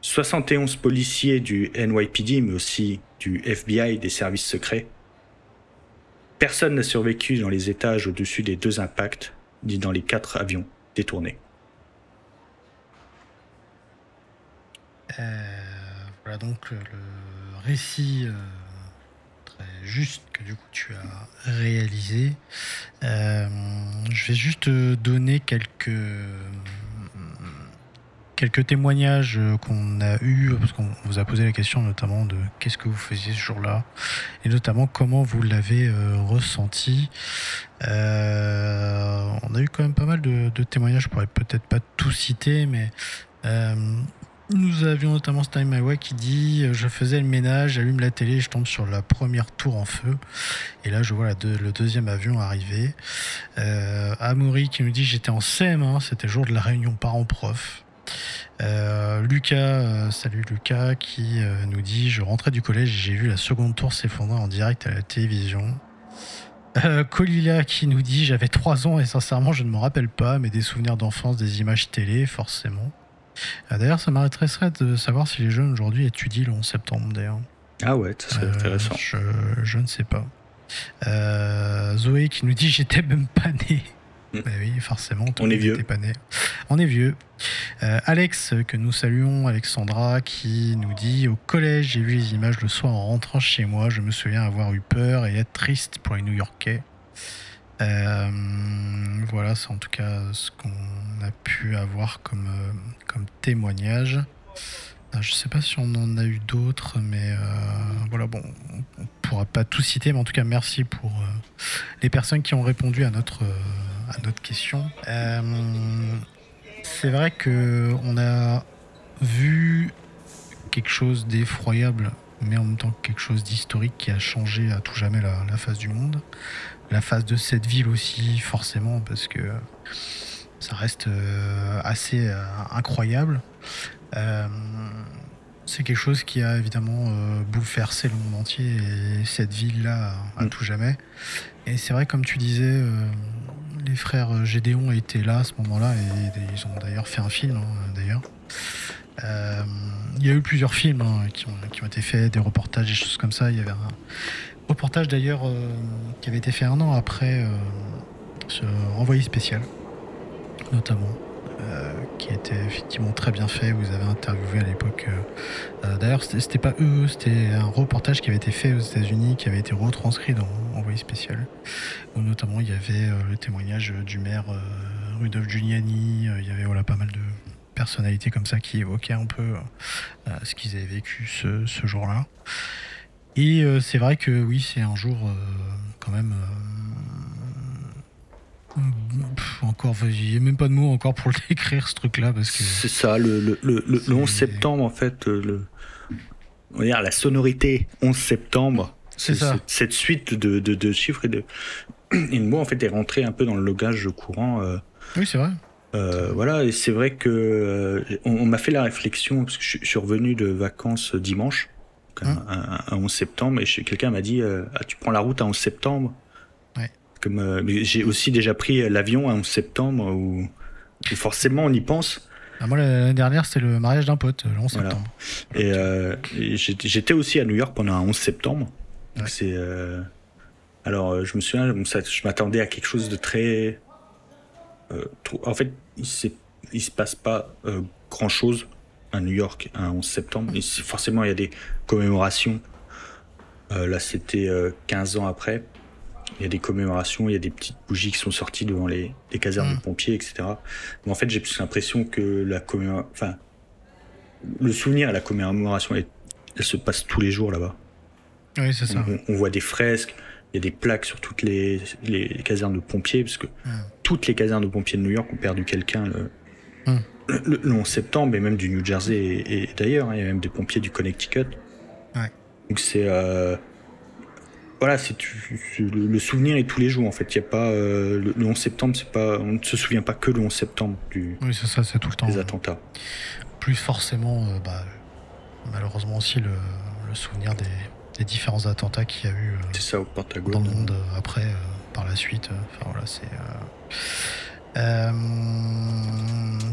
[SPEAKER 2] 71 policiers du NYPD, mais aussi du FBI, des services secrets. Personne n'a survécu dans les étages au-dessus des deux impacts, ni dans les quatre avions détournés.
[SPEAKER 1] Voilà donc le, récit euh, très juste que du coup tu as réalisé. Euh, je vais juste donner quelques témoignages euh, qu'on a eu parce qu'on vous a posé la question notamment de qu'est-ce que vous faisiez ce jour-là, et notamment comment vous l'avez euh, ressenti. Euh, on a eu quand même pas mal de, témoignages, je pourrais peut-être pas tout citer, mais nous avions notamment Stein qui dit Je faisais le ménage, j'allume la télé, je tombe sur la première tour en feu. Et là, je vois le deuxième avion arriver. Euh, qui nous dit J'étais en CM1, c'était le jour de la réunion parents-prof. Euh, Lucas, euh, salut Lucas, qui euh, nous dit Je rentrais du collège et j'ai vu la seconde tour s'effondrer en direct à la télévision. Colila qui nous dit J'avais 3 ans et sincèrement je ne me rappelle pas, mais des souvenirs d'enfance, des images télé, forcément. D'ailleurs, ça m'intéresserait de savoir si les jeunes aujourd'hui étudient le 11 septembre, d'ailleurs.
[SPEAKER 2] Ah ouais, ça serait intéressant.
[SPEAKER 1] Je, je, ne sais pas. Zoé qui nous dit J'étais même pas né. Mm. Bah oui, forcément.
[SPEAKER 2] On est vieux.
[SPEAKER 1] Pas né. On est vieux. Euh, Alex, que nous saluons, Alexandra, qui nous dit Au collège, j'ai vu les images le soir en rentrant chez moi. Je me souviens avoir eu peur et être triste pour les New Yorkais. Euh, voilà, c'est en tout cas ce qu'on a pu avoir comme, euh, comme témoignage. Je sais pas si on en a eu d'autres, mais voilà, bon, on pourra pas tout citer, mais en tout cas, merci pour les personnes qui ont répondu à notre à notre question. Euh, c'est vrai que on a vu quelque chose d'effroyable, mais en même temps quelque chose d'historique qui a changé à tout jamais la, face du monde. La face de cette ville aussi, forcément, parce que ça reste euh, assez euh, incroyable. c'est quelque chose qui a évidemment bouleversé le monde entier et cette ville-là à, mm. tout jamais. Et c'est vrai, comme tu disais, les frères euh, Gédéon étaient là à ce moment-là et ils ont d'ailleurs fait un film hein, d'ailleurs. Euh, il y a eu plusieurs films hein, qui, ont, été faits, des reportages, des choses comme ça. Il y avait un reportage d'ailleurs euh, qui avait été fait un an après ce renvoyé spécial, notamment. Euh, qui était effectivement très bien fait. Vous avez interviewé à l'époque. Euh, euh, d'ailleurs, c'était pas eux, c'était un reportage qui avait été fait aux États-Unis, qui avait été retranscrit dans Envoyé spécial, où notamment il y avait le témoignage du maire Rudolf Giuliani. il y avait voilà pas mal de personnalités comme ça qui évoquaient un peu ce qu'ils avaient vécu ce, ce jour-là. Et c'est vrai que oui, c'est un jour quand même encore, il n'y a même pas de mots encore pour <laughs> le décrire ce truc-là. parce que
[SPEAKER 2] C'est ça, le, le, le, 11 septembre, en fait, euh, le, on va dire, la sonorité 11 septembre.
[SPEAKER 1] C'est ça.
[SPEAKER 2] Cette suite de, de, chiffres et de. <clears throat> Et moi, en fait, est rentré un peu dans le logage courant. Euh,
[SPEAKER 1] oui, c'est vrai.
[SPEAKER 2] Euh, voilà, et c'est vrai que euh, on, m'a fait la réflexion parce que je, suis revenu de vacances dimanche, hein un, 11 septembre, et quelqu'un m'a dit ah, tu prends la route à 11 septembre? Comme j'ai aussi déjà pris l'avion à 11 septembre où, forcément on y pense.
[SPEAKER 1] Ah, moi l'année dernière c'était le mariage d'un pote le 11 septembre.
[SPEAKER 2] Et, j'étais aussi à New York pendant un 11 septembre. c'est alors je me souviens, je m'attendais à quelque chose de très euh, en fait, il ne se passe pas euh, grand chose à New York un 11 septembre. forcément, il y a des commémorations. Euh, là, c'était 15 ans après. Il y a des commémorations, il y a des petites bougies qui sont sorties devant les, casernes de mm. pompiers, etc. Mais en fait, j'ai plus l'impression que la enfin, le souvenir et la commémoration, elle, se passe tous les jours là-bas.
[SPEAKER 1] Oui, c'est ça.
[SPEAKER 2] on, voit des fresques, il y a des plaques sur toutes les, les casernes de pompiers, parce que toutes les casernes de pompiers de New York ont perdu quelqu'un le, 11 septembre, et même du New Jersey et, d'ailleurs. Hein, il y a même des pompiers du Connecticut. Donc c'est. Euh, voilà, c'est le, souvenir est tous les jours en fait. Il y a pas euh, le, 11 septembre, c'est pas, on ne se souvient pas que le 11 septembre du.
[SPEAKER 1] Oui, c'est ça, c'est tout le temps.
[SPEAKER 2] Des attentats.
[SPEAKER 1] Plus forcément, euh, bah, malheureusement aussi le, le souvenir des, différents attentats qu'il y a eu
[SPEAKER 2] euh, au
[SPEAKER 1] dans le monde euh, après, euh, par la suite. Enfin voilà, c'est.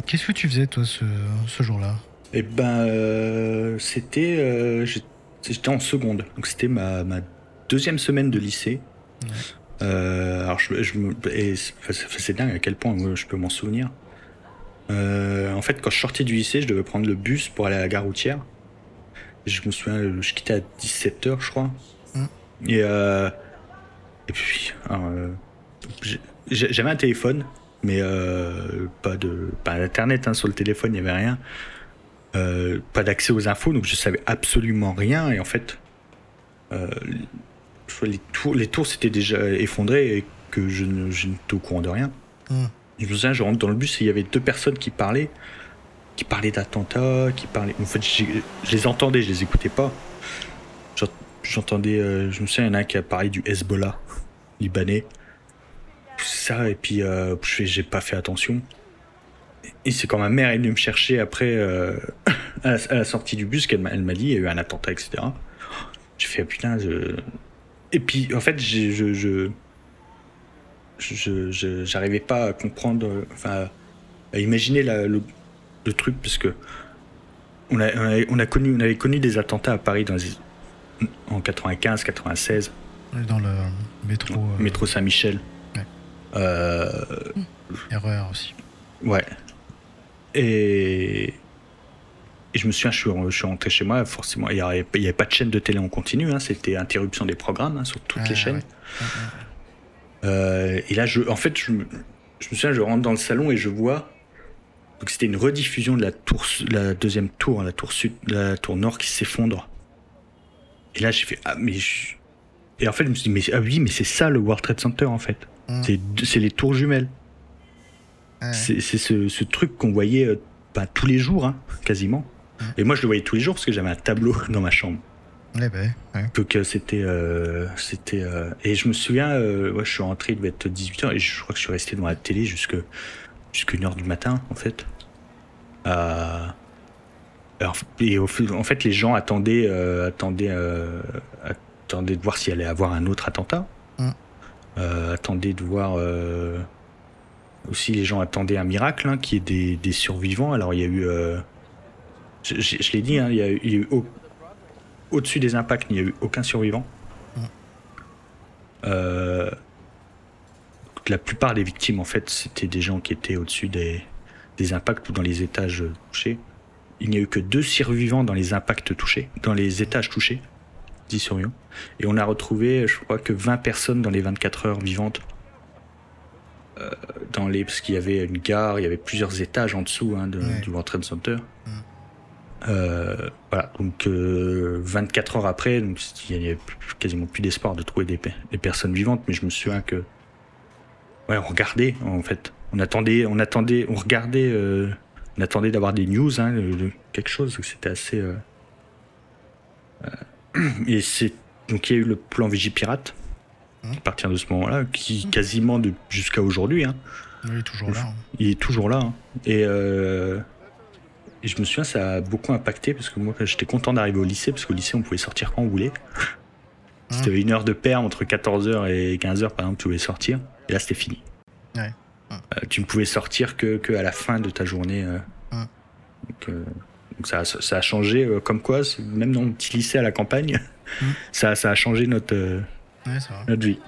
[SPEAKER 1] Qu'est-ce que tu faisais toi ce, ce jour-là?
[SPEAKER 2] Eh ben, c'était, j'étais en seconde, donc c'était ma, ma, deuxième semaine de lycée. alors je, je c'est dingue à quel point je peux m'en souvenir. en fait, quand je sortais du lycée, je devais prendre le bus pour aller à la gare routière. Je me souviens, je quittais à 17h, je crois. Mm. Et, euh, et puis, euh, j'avais un téléphone, mais euh, pas de pas d'internet hein, sur le téléphone, il n'y avait rien. Euh, pas d'accès aux infos, donc je savais absolument rien. Et en fait, euh, les tours, les tours s'étaient déjà effondrés et que je, n'étais au courant de rien. Je me souviens, je rentre dans le bus et il y avait deux personnes qui parlaient qui parlaient d'attentats, qui parlaient. En fait, je les entendais, je les écoutais pas. J'entendais, euh, je me souviens, il y en a un qui a parlé du Hezbollah libanais. Ça, et puis euh, j'ai pas fait attention. Et c'est quand ma mère est venue me chercher après, euh, <coughs> à, la, sortie du bus, qu'elle m'a dit, il y a eu un attentat, etc. J'ai fait, ah, putain, je... Et puis, en fait, je, je, je, j'arrivais pas à comprendre, enfin, à imaginer la, le, de trucs parce que on, a, on, a, connu, on avait connu des attentats à Paris dans en 95, 96.
[SPEAKER 1] Dans le métro. Euh,
[SPEAKER 2] métro Saint-Michel.
[SPEAKER 1] Ouais. Euh... Erreur aussi.
[SPEAKER 2] Ouais. Et, et je me souviens, je suis, je suis rentré chez moi, forcément, il n'y avait, avait, pas de chaîne de télé en continu, hein, c'était interruption des programmes hein, sur toutes les chaînes. Euh, et là, je, en fait, je, je me souviens, je rentre dans le salon et je vois donc c'était une rediffusion de la tour, la deuxième tour, la tour sud, la tour nord qui s'effondre. Et là j'ai fait ah mais et en fait je me suis dit mais ah oui mais c'est ça le World Trade Center en fait. Mmh. C'est les tours jumelles. C'est ce, truc qu'on voyait euh, tous les jours hein, quasiment. Et moi je le voyais tous les jours parce que j'avais un tableau <laughs> dans ma chambre.
[SPEAKER 1] Eh ben,
[SPEAKER 2] Donc euh, c'était euh, c'était et je me souviens ouais, je suis rentré il devait être 18h et je crois que je suis resté devant la télé jusque jusqu'à une heure du matin en fait. Euh, et en fait, les gens attendaient, euh, attendaient, euh, attendaient de voir s'il allait avoir un autre attentat. Mm. attendaient de voir. aussi, les gens attendaient un miracle, hein, qui est des, des, survivants. Alors, il y a eu. Je, je, l'ai dit, hein, il y a eu, au, dessus des impacts, il n'y a eu aucun survivant. Mm. la plupart des victimes, en fait, c'était des gens qui étaient au-dessus des, des impacts ou dans les étages touchés. Il n'y a eu que deux survivants dans les impacts touchés, dans les étages touchés, 10 survivants. Et on a retrouvé, je crois que 20 personnes dans les 24 heures vivantes. Euh, dans les, parce qu'il y avait une gare, il y avait plusieurs étages en dessous hein, du World Trade Center. Mm. Euh, voilà, donc 24 euh, heures après, donc, il n'y avait quasiment plus d'espoir de trouver des, des, personnes vivantes, mais je me souviens que. Ouais, on regardait en fait on attendait, on attendait, on regardait, euh, on attendait d'avoir des news, hein, de, quelque chose. C'était assez. <clears throat> Et c'est donc il y a eu le plan Vigipirate mmh. à partir de ce moment-là, qui mmh. quasiment de, jusqu'à aujourd'hui. Hein.
[SPEAKER 1] il est toujours là. Hein.
[SPEAKER 2] Il est toujours là. Hein. Et, et, je me souviens, ça a beaucoup impacté parce que moi, j'étais content d'arriver au lycée parce qu'au lycée, on pouvait sortir quand on voulait. <laughs> C'était une heure de paire entre 14h et 15h, par exemple, tu pouvais sortir. Et là, c'était fini. Ouais. Euh, tu ne pouvais sortir que, que, à la fin de ta journée. Euh. Donc, euh, donc ça, ça, a changé, comme quoi, même dans mon petit lycée à la campagne, <laughs> ça, ça, a changé notre, notre vie.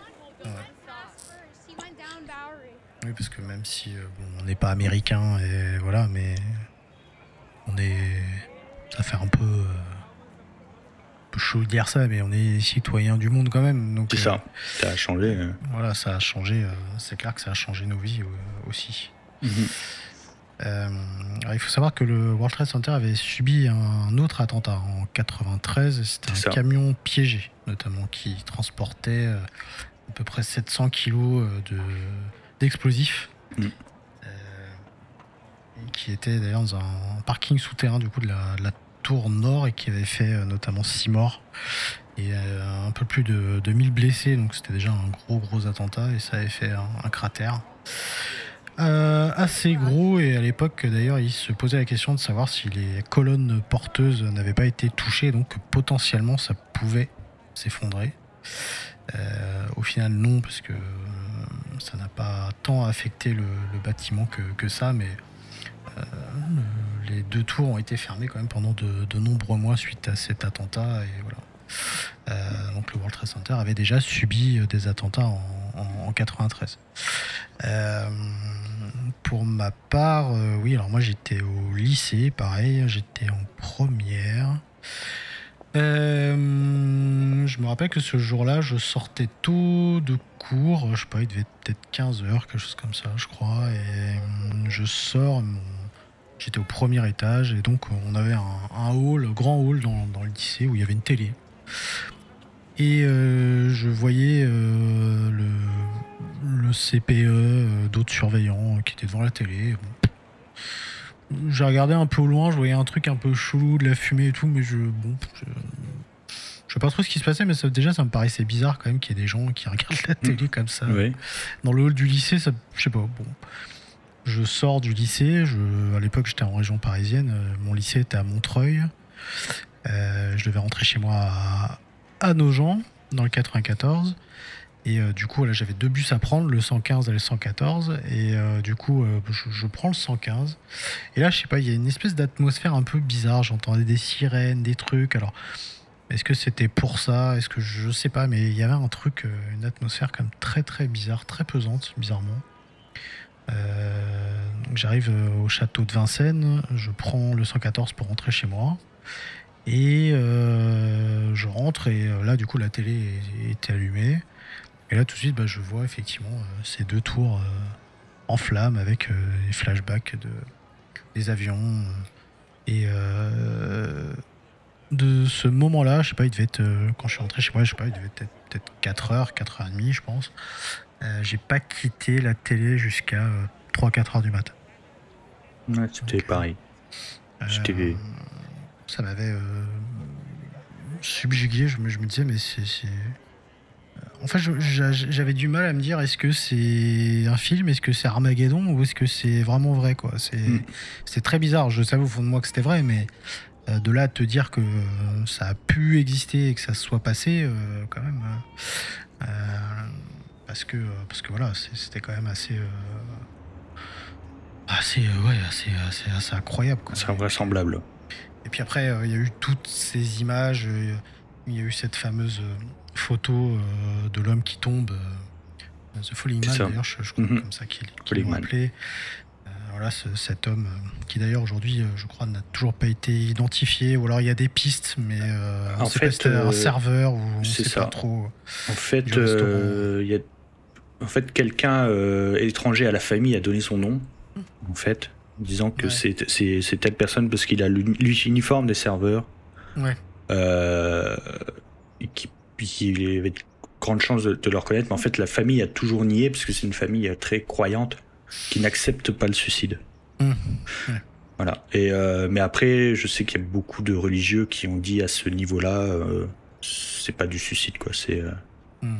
[SPEAKER 1] Oui, parce que même si on n'est pas américain, et voilà, mais on est. Ça fait un peu chaud de dire ça, mais on est citoyen du monde quand même.
[SPEAKER 2] C'est ça, euh, ça a changé. Euh.
[SPEAKER 1] Voilà, ça a changé. Euh, c'est clair que ça a changé nos vies aussi. Mhm. il faut savoir que le World Trade Center avait subi un autre attentat en 93. C'était un camion piégé, notamment, qui transportait à peu près 700 kilos d'explosifs. Mhm. Qui était d'ailleurs dans un parking souterrain du coup de la, de la tour nord et qui avait fait euh, notamment 6 morts et euh, un peu plus de, 1000 blessés. Donc c'était déjà un gros gros attentat et ça avait fait un, cratère. Euh, assez gros et à l'époque d'ailleurs il se posait la question de savoir si les colonnes porteuses n'avaient pas été touchées donc potentiellement ça pouvait s'effondrer. au final non parce que ça n'a pas tant affecté le, bâtiment que, que, ça mais les deux tours ont été fermées quand même pendant de, nombreux mois suite à cet attentat. Euh, donc le World Trade Center avait déjà subi euh, des attentats en, 93. Euh, pour ma part, oui, alors moi j'étais au lycée, pareil, j'étais en première. je me rappelle que ce jour-là, je sortais tôt de cours, je sais pas, il devait peut-être 15 heures, quelque chose comme ça, je crois, et je sors, J'étais au premier étage et donc on avait un, hall, un grand hall dans, le lycée où il y avait une télé. Et euh, je voyais euh, le, CPE, euh, d'autres surveillants qui étaient devant la télé. J'ai regardé un peu au loin, je voyais un truc un peu chelou, de la fumée et tout, mais je. Bon. Je, sais pas trop ce qui se passait, mais déjà ça me paraissait bizarre quand même qu'il y ait des gens qui <laughs> regardent la télé mmh. comme ça. Dans le hall du lycée, ça, je sais pas. Bon. Je sors du lycée. À l'époque, j'étais en région parisienne. Euh, mon lycée était à Montreuil. Euh, je devais rentrer chez moi à, à Nogent, dans le 94. Et euh, du coup, là, j'avais deux bus à prendre, le 115 et le 114. Et du coup, je, prends le 115. Et là, je sais pas, il y a une espèce d'atmosphère un peu bizarre. J'entendais des sirènes, des trucs. Alors, est-ce que c'était pour ça? Est-ce que je sais pas, mais il y avait un truc, une atmosphère comme très très bizarre, très pesante, bizarrement. Euh, j'arrive euh, au château de Vincennes, je prends le 114 pour rentrer chez moi. Et euh, je rentre et là, du coup, la télé était allumée. Et là, tout de suite, bah, je vois effectivement ces deux tours en flammes avec les flashbacks de, des avions. Et de ce moment-là, je sais pas, il devait être, quand je suis rentré chez moi, je sais pas, il devait être peut-être 4 heures, 4 heures et demie, je pense. Euh, j'ai pas quitté la télé jusqu'à 3-4 euh, heures du matin.
[SPEAKER 2] Ouais, c'était pareil.
[SPEAKER 1] Euh, ça m'avait subjugué. Je me, je me, disais, mais c'est. En fait, j'avais du mal à me dire est-ce que c'est un film, est-ce que c'est Armageddon ou est-ce que c'est vraiment vrai quoi. C'est mm. très bizarre. Je savais au fond de moi que c'était vrai, mais de là à te dire que ça a pu exister et que ça se soit passé, quand même parce que, euh, parce que voilà, c'était quand même assez. Euh, assez, euh, ouais, assez, assez, assez incroyable.
[SPEAKER 2] C'est invraisemblable.
[SPEAKER 1] Et puis après, il y a eu toutes ces images. Il y a eu cette fameuse photo de l'homme qui tombe. The Falling Man, d'ailleurs, je, crois mm-hmm. comme ça qu'il qu appelé. voilà, cet homme qui d'ailleurs aujourd'hui, je crois, n'a toujours pas été identifié. Ou alors il y a des pistes, mais en fait, un serveur ou on sait ça. pas trop.
[SPEAKER 2] En fait, il y a en fait, quelqu'un euh, étranger à la famille a donné son nom, en fait, disant que c'est telle personne parce qu'il a l'uniforme des serveurs. Ouais. Euh, et qui, qui avait de grandes chances de, le reconnaître, mais en fait, la famille a toujours nié parce que c'est une famille très croyante qui n'accepte pas le suicide. Mmh. Voilà. Et mais après, je sais qu'il y a beaucoup de religieux qui ont dit à ce niveau-là, c'est pas du suicide, quoi. C'est. Hmm.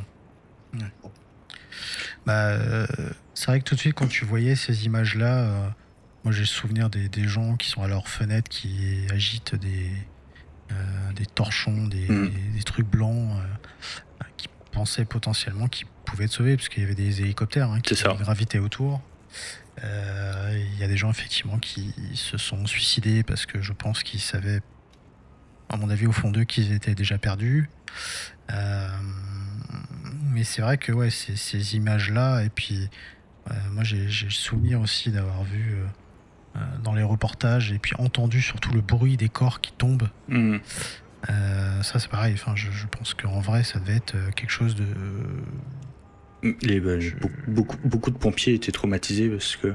[SPEAKER 1] Bah, c'est vrai que tout de suite, quand tu voyais ces images-là, moi j'ai le souvenir des, des, gens qui sont à leur fenêtre qui agitent des, des torchons, des, hmm. des, trucs blancs, qui pensaient potentiellement qu'ils pouvaient être sauvés, parce qu'il y avait des hélicoptères hein, qui gravitaient autour. Il y a des gens effectivement qui se sont suicidés parce que je pense qu'ils savaient, à mon avis, au fond d'eux, qu'ils étaient déjà perdus. Euh, mais c'est vrai que ouais, ces, images-là, et puis euh, moi j'ai le souvenir aussi d'avoir vu euh, dans les reportages et puis entendu surtout le bruit des corps qui tombent. Mmh. ça c'est pareil, enfin, je, je pense qu'en vrai ça devait être quelque chose de...
[SPEAKER 2] Les, bah, beaucoup, beaucoup de pompiers étaient traumatisés parce que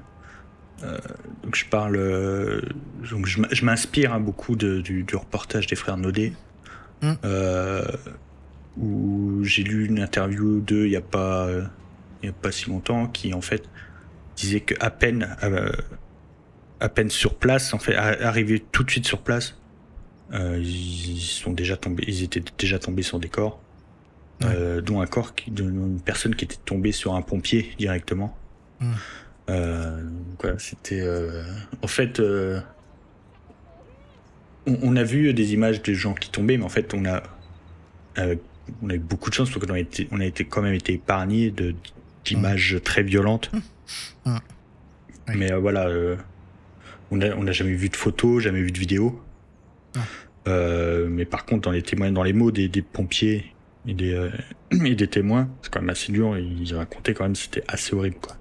[SPEAKER 2] donc je parle, donc je, m'inspire hein, beaucoup du, reportage des frères Naudet. Mmh où j'ai lu une interview d'eux il n'y a pas il y a pas si longtemps qui en fait disait que à peine euh, à peine sur place en fait arrivé tout de suite sur place euh, ils sont déjà tombés ils étaient déjà tombés sur des corps. Euh, dont un corps qui d'une personne qui était tombée sur un pompier directement. Mmh. voilà, c'était en fait on, on, a vu des images des gens qui tombaient mais en fait on a on a eu beaucoup de chance parce qu'on a été, on a été quand même été épargné de d'images très violentes. Mmh. Mmh. Mais euh, voilà, euh, on n'a on a jamais vu de photos, jamais vu de vidéos. Mmh. Euh, mais par contre, dans les témoins, dans les mots des, des pompiers et des, <clears throat> et des témoins, c'est quand même assez dur. Ils racontaient quand même, c'était assez horrible, quoi.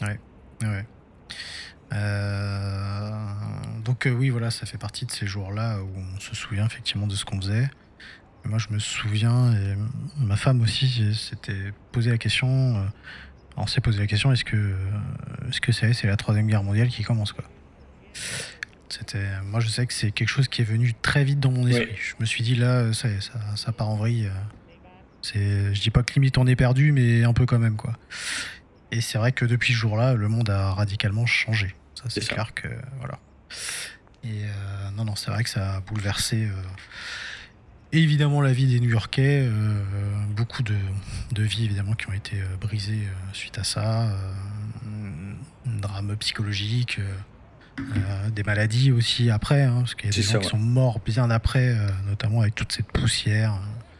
[SPEAKER 1] Ouais, ouais. donc oui, voilà, ça fait partie de ces jours-là où on se souvient effectivement de ce qu'on faisait. Moi, je me souviens, et ma femme aussi s'était posé la question. Euh, on s'est posé la question est-ce que, euh, est-ce que c'est, c'est la troisième guerre mondiale qui commence quoi C'était, moi, je sais que c'est quelque chose qui est venu très vite dans mon esprit. Je me suis dit là, ça, ça, ça part en vrille. C'est, je dis pas que limite on est perdu, mais un peu quand même quoi. Et c'est vrai que depuis ce jour-là, le monde a radicalement changé. Ça, c'est, clair que voilà. Et euh, non, non, c'est vrai que ça a bouleversé évidemment la vie des New-Yorkais, euh, beaucoup de, vies évidemment qui ont été euh, brisées euh, suite à ça, un drame psychologique, des maladies aussi après, hein, parce qu'il y a des gens qui sont morts bien après, notamment avec toute cette poussière.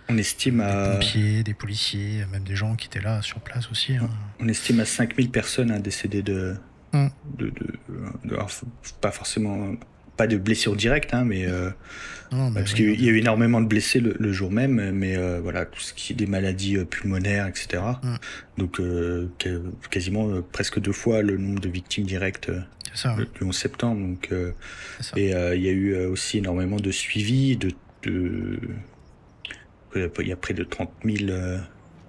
[SPEAKER 2] On estime à.
[SPEAKER 1] Des pompiers, des policiers, même des gens qui étaient là sur place aussi. Hein.
[SPEAKER 2] On estime à 5000 personnes hein, décédées de. Hum. de, pas forcément pas de blessures directes, hein, mais, euh, parce qu'il y a eu énormément de blessés le, jour même, mais euh, voilà, tout ce qui est des maladies euh, pulmonaires, etc. Donc quasiment presque deux fois le nombre de victimes directes ça, le, 11 septembre. Donc, et il y a eu aussi énormément de suivi, de, de... il y a près de 30 000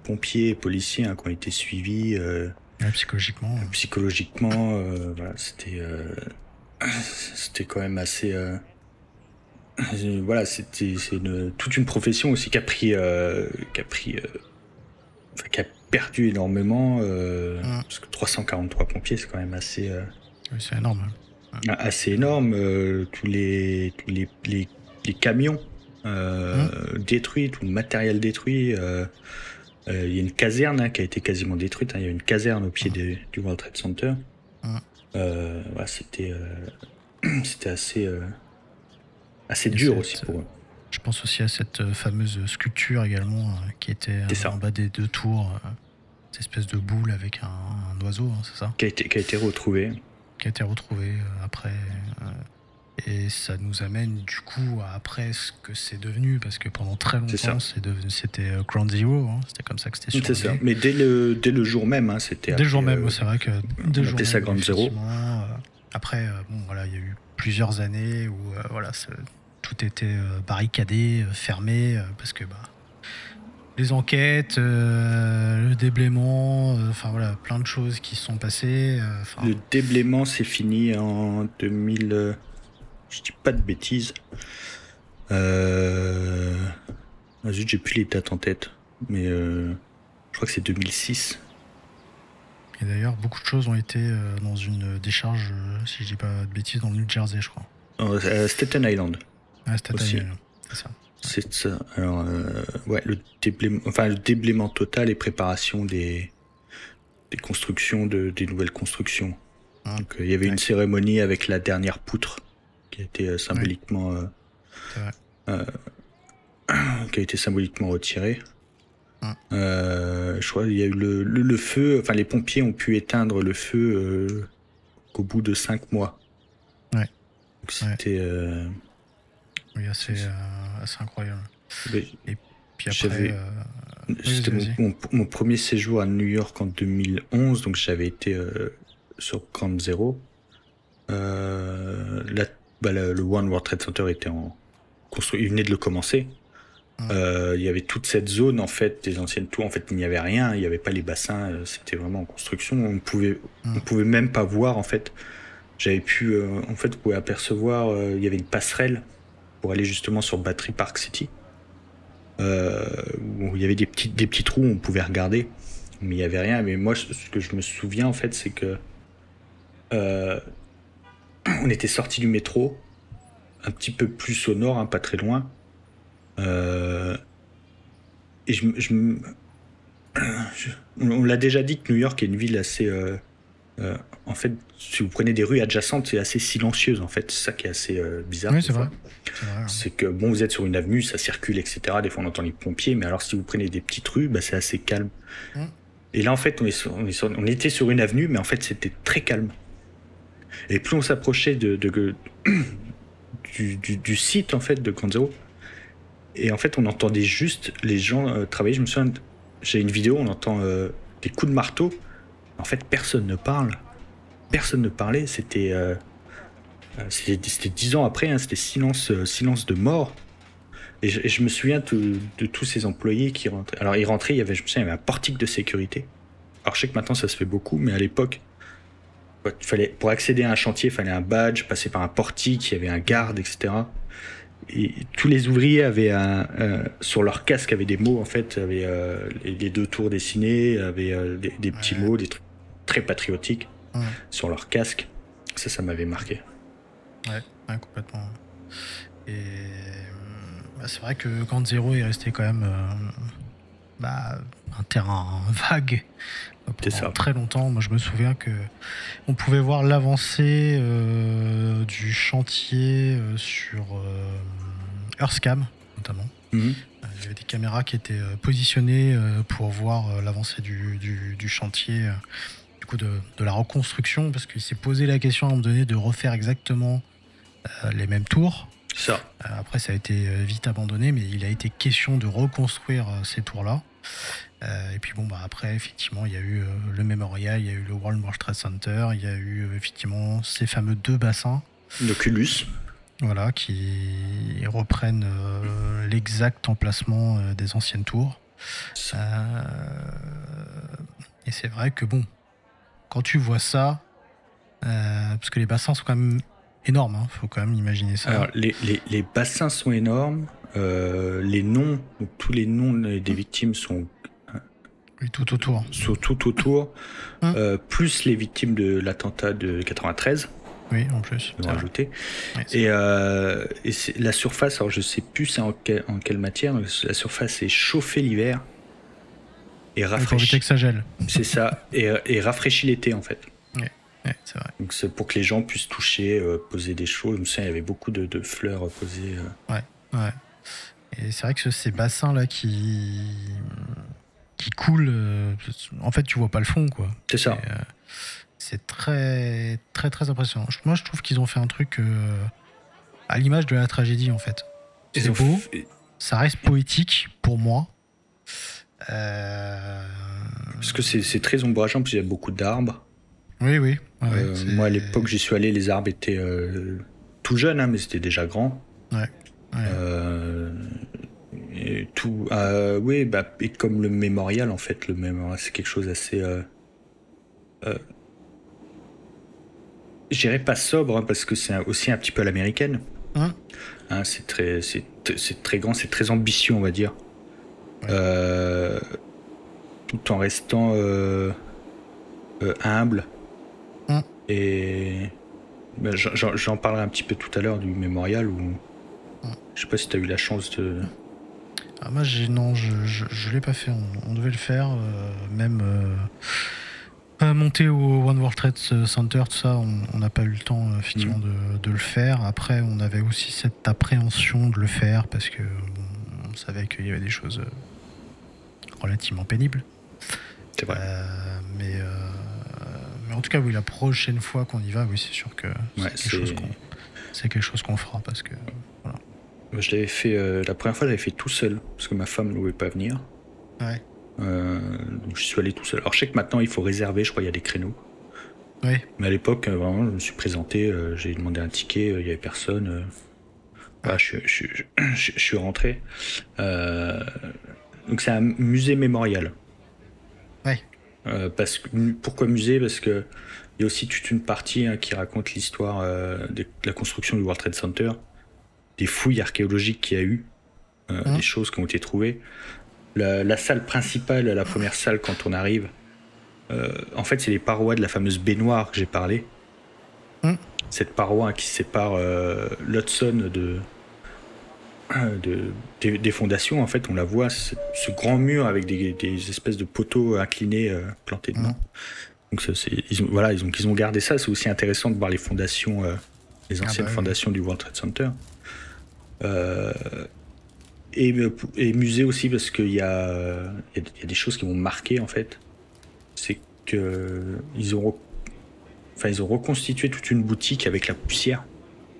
[SPEAKER 2] pompiers et policiers hein, qui ont été suivis.
[SPEAKER 1] psychologiquement.
[SPEAKER 2] Psychologiquement, voilà, c'était c'était quand même assez. Euh, voilà, c'était c'est toute une profession aussi qui a pris, euh, qui a pris, euh, qui a perdu énormément. Parce que 343 pompiers, c'est quand même assez.
[SPEAKER 1] c'est énorme.
[SPEAKER 2] Hein. Assez énorme. tous les, tous les, les, camions détruits, tout le matériel détruit. Il y a une caserne hein, qui a été quasiment détruite. Hein. Il y a une caserne au pied du World Trade Center. Euh, c'était euh, <clears throat> c'était assez euh, assez dur aussi pour eux.
[SPEAKER 1] Je pense aussi à cette fameuse sculpture également qui était en bas des deux tours, cette espèce de boule avec un, oiseau, hein, c'est ça
[SPEAKER 2] qui a, été, qui a été retrouvé.
[SPEAKER 1] Qui a été retrouvé après. Et ça nous amène du coup à après ce que c'est devenu, parce que pendant très longtemps, c'était euh, Ground Zero, hein. c'était comme ça que c'était
[SPEAKER 2] C'est ça, mais dès le, dès le jour même, hein, c'était.
[SPEAKER 1] Dès le jour même, euh, c'est vrai que.
[SPEAKER 2] Dès jour ça Ground Zero.
[SPEAKER 1] Euh, après, bon, voilà, il y a eu plusieurs années où voilà, tout était barricadé, fermé, parce que bah, les enquêtes, le déblaiement, enfin voilà, plein de choses qui sont passées.
[SPEAKER 2] le déblaiement, c'est fini en 2000 je dis pas de bêtises. Euh... Ah, j'ai plus les dates en tête, mais euh... je crois que c'est 2006.
[SPEAKER 1] Et d'ailleurs, beaucoup de choses ont été dans une décharge, si je dis pas de bêtises, dans le New Jersey, je crois.
[SPEAKER 2] Staten Island.
[SPEAKER 1] Ah, Staten Island,
[SPEAKER 2] c'est ça. C'est ça. Alors, ouais, le déblaiement, enfin, le déblaiement total et préparation des, des constructions, de, des nouvelles constructions. Ah. Donc, il y avait une cérémonie avec la dernière poutre qui a été symboliquement euh, <clears throat> qui a été symboliquement retiré. Euh, je crois qu'il y a eu le, feu, enfin les pompiers ont pu éteindre le feu euh, qu'au bout de 5 mois.
[SPEAKER 1] Ouais.
[SPEAKER 2] C'était.
[SPEAKER 1] oui, assez, incroyable.
[SPEAKER 2] Et puis après. C'était mon, premier séjour à New York en 2011, donc j'avais été sur Camp Zero. La, bah, le One World Trade Center était en, construit, il venait de le commencer. Euh, il y avait toute cette zone en fait des anciennes tours. En fait, il n'y avait rien. Il n'y avait pas les bassins. Euh, c'était vraiment en construction. On pouvait, on pouvait même pas voir en fait. J'avais pu, euh, en fait, vous pouvez apercevoir. il y avait une passerelle pour aller justement sur Battery Park City. où il y avait des petits, des petits trous. Où on pouvait regarder, mais il n'y avait rien. Mais moi, ce que je me souviens en fait, c'est que <clears throat> on était sorti du métro un petit peu plus au nord, hein, pas très loin. Euh, et <clears throat> je, on l'a déjà dit que New York est une ville assez. Euh, euh, en fait, si vous prenez des rues adjacentes, c'est assez silencieuse en fait. C'est ça qui est assez bizarre.
[SPEAKER 1] Oui, c'est vrai.
[SPEAKER 2] C'est que bon, vous êtes sur une avenue, ça circule, etc. Des fois, on entend les pompiers, mais alors si vous prenez des petites rues, bah, c'est assez calme. Mm. Et là, en fait, on, est on, était sur une avenue, mais en fait, c'était très calme. Et plus on s'approchait de, du, site en fait de Kanzo. Et en fait, on entendait juste les gens euh, travailler. Je me souviens, j'ai une vidéo, on entend euh, des coups de marteau. En fait, personne ne parle. Personne ne parlait. C'était euh, c'était dix ans après. Hein, c'était silence silence de mort. Et je, me souviens de, tous ces employés qui rentraient. Alors, ils rentraient. Il y avait, je me souviens, il y avait un portique de sécurité. Alors, je sais que maintenant ça se fait beaucoup, mais à l'époque, fallait, pour accéder à un chantier, il fallait un badge, passer par un portique, il y avait un garde, etc. Et tous les ouvriers avaient un, sur leur casque avaient des mots en fait, avaient euh, les, deux tours dessinés, avaient euh, des, petits mots, des trucs très patriotiques sur leur casque. Ça, ça m'avait marqué.
[SPEAKER 1] Ouais, complètement. Et bah, c'est vrai que quand Zero est resté quand même euh, bah, un terrain vague pendant très longtemps. Moi, je me souviens que on pouvait voir l'avancée euh, du chantier euh, sur euh, Earthcam, notamment. Mhm. Il y avait des caméras qui étaient positionnées pour voir l'avancée du, du, chantier, du coup de, de, la reconstruction, parce qu'il s'est posé la question à un moment donné de refaire exactement les mêmes tours.
[SPEAKER 2] Ça.
[SPEAKER 1] après, ça a été vite abandonné, mais il a été question de reconstruire ces tours-là. Euh, et puis bon, bah après, effectivement, il y a eu euh, le Memorial, il y a eu le World Trade Center, il y a eu euh, effectivement ces fameux deux bassins.
[SPEAKER 2] L'Oculus.
[SPEAKER 1] Voilà, qui reprennent l'exact emplacement des anciennes tours. et c'est vrai que bon, quand tu vois ça, parce que les bassins sont quand même énormes, il hein, faut quand même imaginer ça.
[SPEAKER 2] Alors, les, les, les bassins sont énormes, les noms, tous les noms des victimes sont
[SPEAKER 1] tout autour.
[SPEAKER 2] Sur tout autour, hein euh, plus les victimes de l'attentat de 93.
[SPEAKER 1] Oui, en plus.
[SPEAKER 2] Rajouter. et, euh, et la surface, alors je sais plus en, en quelle matière, la surface est chauffée l'hiver et rafraîchie.
[SPEAKER 1] que ça gèle.
[SPEAKER 2] C'est ça, et, et rafraîchit l'été en fait.
[SPEAKER 1] Oui, c'est vrai.
[SPEAKER 2] Donc c'est pour que les gens puissent toucher, euh, poser des choses. Je me souviens, il y avait beaucoup de, de fleurs posées.
[SPEAKER 1] Ouais, ouais. Et c'est vrai que ces bassins là qui qui coule. Euh, en fait, tu vois pas le fond, quoi.
[SPEAKER 2] C'est ça.
[SPEAKER 1] Euh, c'est très, très, très impressionnant. Moi, je trouve qu'ils ont fait un truc euh, à l'image de la tragédie, en fait. C'est beau, ça reste poétique pour moi.
[SPEAKER 2] Parce que c'est très ombrageant, parce qu'il y a beaucoup d'arbres.
[SPEAKER 1] Oui, oui.
[SPEAKER 2] moi, à l'époque, j'y suis allé, les arbres étaient tout jeunes, hein, mais c'était déjà grand.
[SPEAKER 1] Ouais.
[SPEAKER 2] Et tout, euh, oui, bah, et comme le mémorial, en fait, le mémorial, c'est quelque chose assez. Euh, euh, J'irais pas sobre, hein, parce que c'est aussi un petit peu à l'américaine.
[SPEAKER 1] Hein?
[SPEAKER 2] Hein, c'est très, c'est, très grand, c'est très ambitieux, on va dire. Euh, tout en restant. humble. Mm. Et ben, j'en parlerai un petit peu tout à l'heure du mémorial où je sais pas si tu as eu la chance de.
[SPEAKER 1] Ah, moi, j'ai non, je, je, l'ai pas fait. On, devait le faire, même monter au One World Trade Center, tout ça, on n'a pas eu le temps effectivement mm. de, de, le faire. Après, on avait aussi cette appréhension de le faire parce que on savait qu'il y avait des choses relativement pénibles.
[SPEAKER 2] C'est vrai.
[SPEAKER 1] Euh, mais, euh, mais en tout cas, oui, la prochaine fois qu'on y va, oui, c'est sûr que c'est quelque chose qu'on fera parce que voilà.
[SPEAKER 2] Je l'avais fait euh, la première fois, j'avais fait tout seul parce que ma femme ne voulait pas venir.
[SPEAKER 1] Ouais.
[SPEAKER 2] donc je suis allé tout seul. Alors je sais que maintenant il faut réserver, je crois il y a des créneaux.
[SPEAKER 1] Ouais.
[SPEAKER 2] Mais à l'époque, vraiment, je me suis présenté, j'ai demandé un ticket, il n'y avait personne. je, je, je, suis rentré. donc c'est un musée mémorial. Euh, parce que, pourquoi musée? Parce que il y a aussi toute une partie hein, qui raconte l'histoire euh, de la construction du World Trade Center, des fouilles archéologiques qu'il y a eu, euh, mmh. des choses qui ont été trouvées. La, salle principale, la première salle quand on arrive, en fait, c'est les parois de la fameuse baignoire que j'ai parlé. Mmh. Cette paroi qui sépare l'Hudson de, de, des, fondations, en fait, on la voit, ce grand mur avec des, espèces de poteaux inclinés euh, plantés dedans. Donc, ils, ont, voilà, ils, ont, ils ont gardé ça. C'est aussi intéressant de voir les fondations, euh, les ah anciennes bah fondations du World Trade Center. Euh, et, et, musée aussi, parce qu'il y, y, a des choses qui m'ont marqué, en fait. C'est qu'ils ont, enfin, ils ont reconstitué toute une boutique avec la poussière.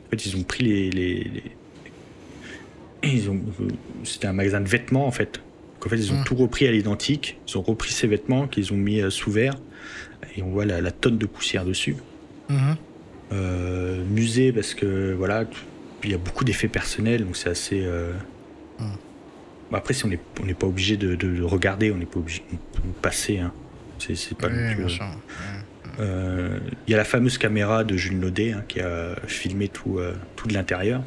[SPEAKER 2] En fait, ils ont pris les ils ont, c'était un magasin de vêtements en fait. en fait, ils ont hmm. tout repris à l'identique. Ils ont repris ces vêtements qu'ils ont mis euh, sous verre et on voit la, tonne de poussière dessus. Hmm. Euh, musée parce que voilà, il y a beaucoup d'effets personnels, donc c'est assez. Euh, hmm. après, si on n'est on pas obligé de, regarder, on n'est pas obligé de passer. Hein. C'est, pas Il y a la fameuse caméra de Jules Naudet hein, qui a filmé tout, tout de l'intérieur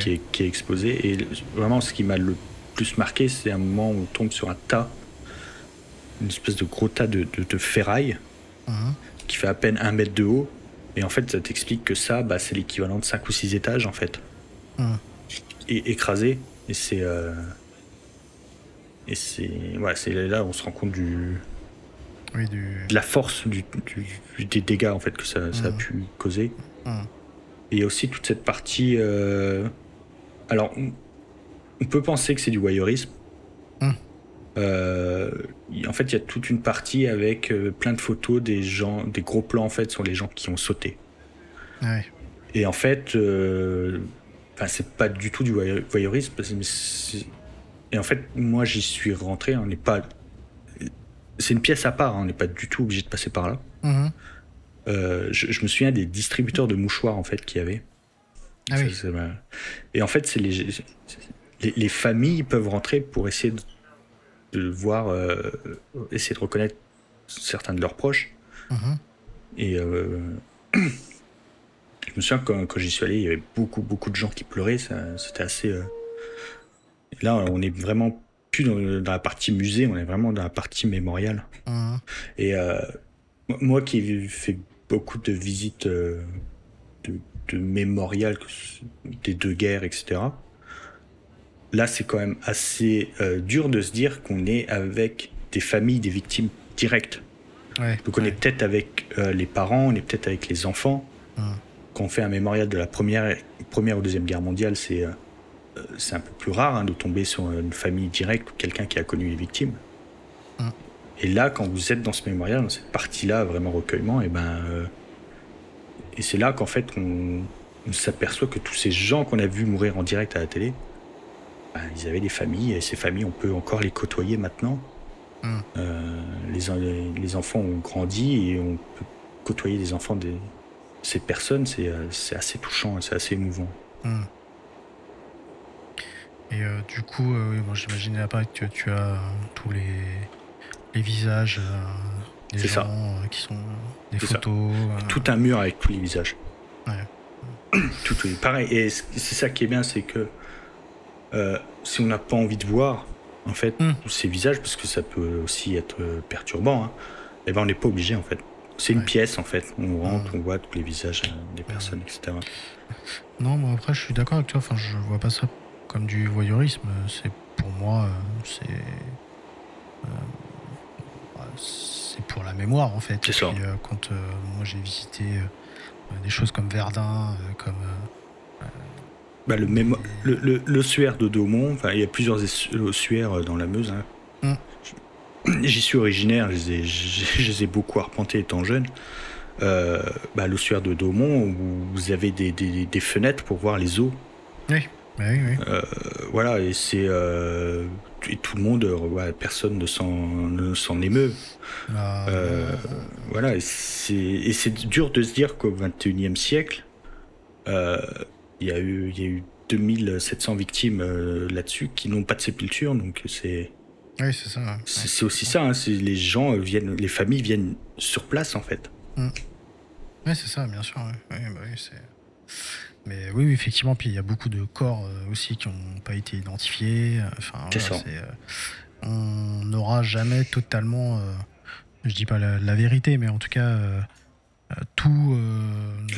[SPEAKER 2] qui, est, exposé. Et vraiment, ce qui m'a le plus marqué, c'est un moment où on tombe sur un tas, une espèce de gros tas de, ferraille mhm. qui fait à peine un mètre de haut. Et en fait, ça t'explique que ça, bah, c'est l'équivalent de 5 ou 6 étages, en fait. Mhm. Et écrasé. Et c'est. Euh, et c'est. Ouais, c'est là où on se rend compte du. de la force du, des dégâts, en fait, que ça, ça a mhm. pu causer y a aussi toute cette partie. Euh, alors, on peut penser que c'est du voyeurisme. Euh, en fait, il y a toute une partie avec euh, plein de photos des gens, des gros plans en fait sur les gens qui ont sauté. Et en fait, enfin, c'est pas du tout du voyeurisme. Et en fait, moi, j'y suis rentré. On n'est pas. C'est une pièce à part. Hein, on n'est pas du tout obligé de passer par là. Hum. Euh, je, me souviens des distributeurs de mouchoirs en fait qu'il y avait.
[SPEAKER 1] Ah
[SPEAKER 2] et en fait, c'est les, les, familles peuvent rentrer pour essayer de, voir, euh, essayer de reconnaître certains de leurs proches. Mhm. Et euh, <clears throat> je me souviens quand, quand j'y suis allé, il y avait beaucoup, beaucoup de gens qui pleuraient. C'était assez. Là, on est vraiment plus dans, la partie musée, on est vraiment dans la partie mémoriale. Mhm. Et moi qui ai fait beaucoup de visites euh, de, de mémorial des deux guerres, etc. Là, c'est quand même assez euh, dur de se dire qu'on est avec des familles des victimes directes. Donc on est peut-être avec euh, les parents, on est peut-être avec les enfants. Hum. Quand on fait un mémorial de la première, première ou deuxième guerre mondiale, c'est c'est un peu plus rare hein, de tomber sur une famille directe ou quelqu'un qui a connu les victimes. Hum. Et là, quand vous êtes dans ce mémorial, dans cette partie-là, vraiment recueillement, et ben, euh, et c'est là qu'en fait, on, s'aperçoit que tous ces gens qu'on a vus mourir en direct à la télé, ben, ils avaient des familles, et ces familles, on peut encore les côtoyer maintenant. Hmm. Euh, les, les, enfants ont grandi et on peut côtoyer les enfants de ces personnes, c'est euh, assez touchant, c'est assez émouvant. Hmm.
[SPEAKER 1] Et du coup, moi j'imagine après que tu as tous les les visages euh, des gens euh, qui sont des photos. Euh.
[SPEAKER 2] Tout un mur avec tous les visages. Tout, pareil. Et c'est ça qui est bien, c'est que si on n'a pas envie de voir, en fait, hmm. ces visages, parce que ça peut aussi être perturbant, hein, eh ben on n'est pas obligé en fait. C'est une pièce en fait. On rentre, on voit tous les visages des personnes, etc.
[SPEAKER 1] Non, moi après je suis d'accord avec toi. Enfin, je vois pas ça comme du voyeurisme. C'est pour moi, c'est bah, c'est pour la mémoire en fait.
[SPEAKER 2] C'est ça.
[SPEAKER 1] quand moi j'ai visité des choses comme Verdun, comme
[SPEAKER 2] bah, le, le, l'ossuaire de Daumont, enfin, il y a plusieurs ossuaires dans la Meuse. Hein. Mm. J'y suis originaire, je les ai, beaucoup arpentés étant jeune. Euh, bah, l'ossuaire de Daumont, où vous avez des, des, fenêtres pour voir les eaux.
[SPEAKER 1] Oui, oui, oui.
[SPEAKER 2] Euh, voilà, et c'est. Euh, et tout le monde, personne ne s'en, ne s'en émeut. Ah, voilà, et c'est, et c'est dur de se dire qu'au XXIe siècle, il y a eu, il y a eu 2700 victimes euh, là-dessus qui n'ont pas de sépulture, donc c'est.
[SPEAKER 1] Oui, c'est ça.
[SPEAKER 2] C'est aussi ça, hein, les gens viennent, les familles viennent sur place en fait.
[SPEAKER 1] Mm. Oui, c'est ça, bien sûr. Bah mais oui, effectivement, puis il y a beaucoup de corps euh, aussi qui n'ont pas été identifiés. Enfin, euh, on n'aura jamais totalement, je dis pas la, vérité, mais en tout cas, tout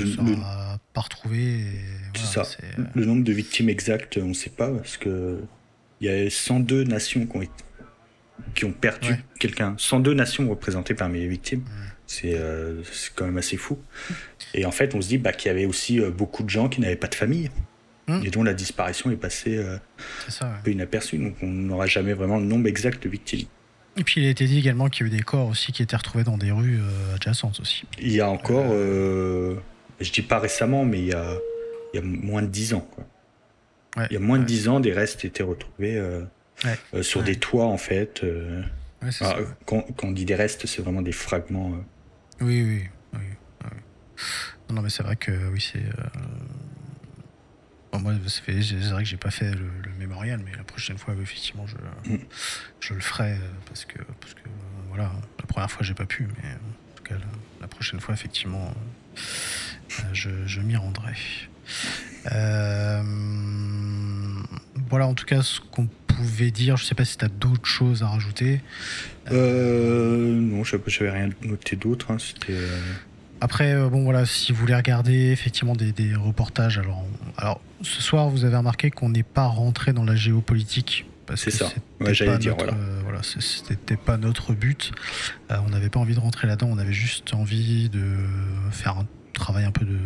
[SPEAKER 1] ne sera pas retrouvé.
[SPEAKER 2] Ça. Euh, le nombre de victimes exactes, on ne sait pas, parce que il y a 102 nations qui ont, qui ont perdu quelqu'un. 102 nations représentées parmi les victimes. Euh, c'est quand même assez fou. Et en fait, on se dit bah, qu'il y avait aussi euh, beaucoup de gens qui n'avaient pas de famille. Hum. Et dont la disparition est passée un peu inaperçue. Donc on n'aura jamais vraiment le nombre exact de victimes.
[SPEAKER 1] Et puis il a été dit également qu'il y a eu des corps aussi qui étaient retrouvés dans des rues adjacentes aussi.
[SPEAKER 2] Il y a encore, je dis pas récemment, mais il y a, il y a moins de 10 ans. Quoi. il y a moins de 10 ans, des restes étaient retrouvés euh, euh, sur des toits, en fait. Euh. Ah, quand, on dit des restes, c'est vraiment des fragments.
[SPEAKER 1] Oui, oui, oui. Non, mais c'est vrai que oui, c'est. Moi, c'est vrai que j'ai pas fait le, mémorial, mais la prochaine fois, effectivement, je, je le ferai parce que, parce que voilà, la première fois, j'ai pas pu, mais en tout cas, la prochaine fois, effectivement, je, m'y rendrai. Euh, voilà, en tout cas, ce qu'on pouvait dire. Je sais pas si tu as d'autres choses à rajouter.
[SPEAKER 2] Euh, non, je n'avais rien noté d'autre. Hein, euh,
[SPEAKER 1] Après, bon voilà, si vous voulez regarder effectivement des, reportages, alors, alors ce soir vous avez remarqué qu'on n'est pas rentré dans la géopolitique.
[SPEAKER 2] C'est ça. j'allais dire. voilà.
[SPEAKER 1] voilà c'était pas notre but. on n'avait pas envie de rentrer là-dedans. On avait juste envie de faire un travail un peu de,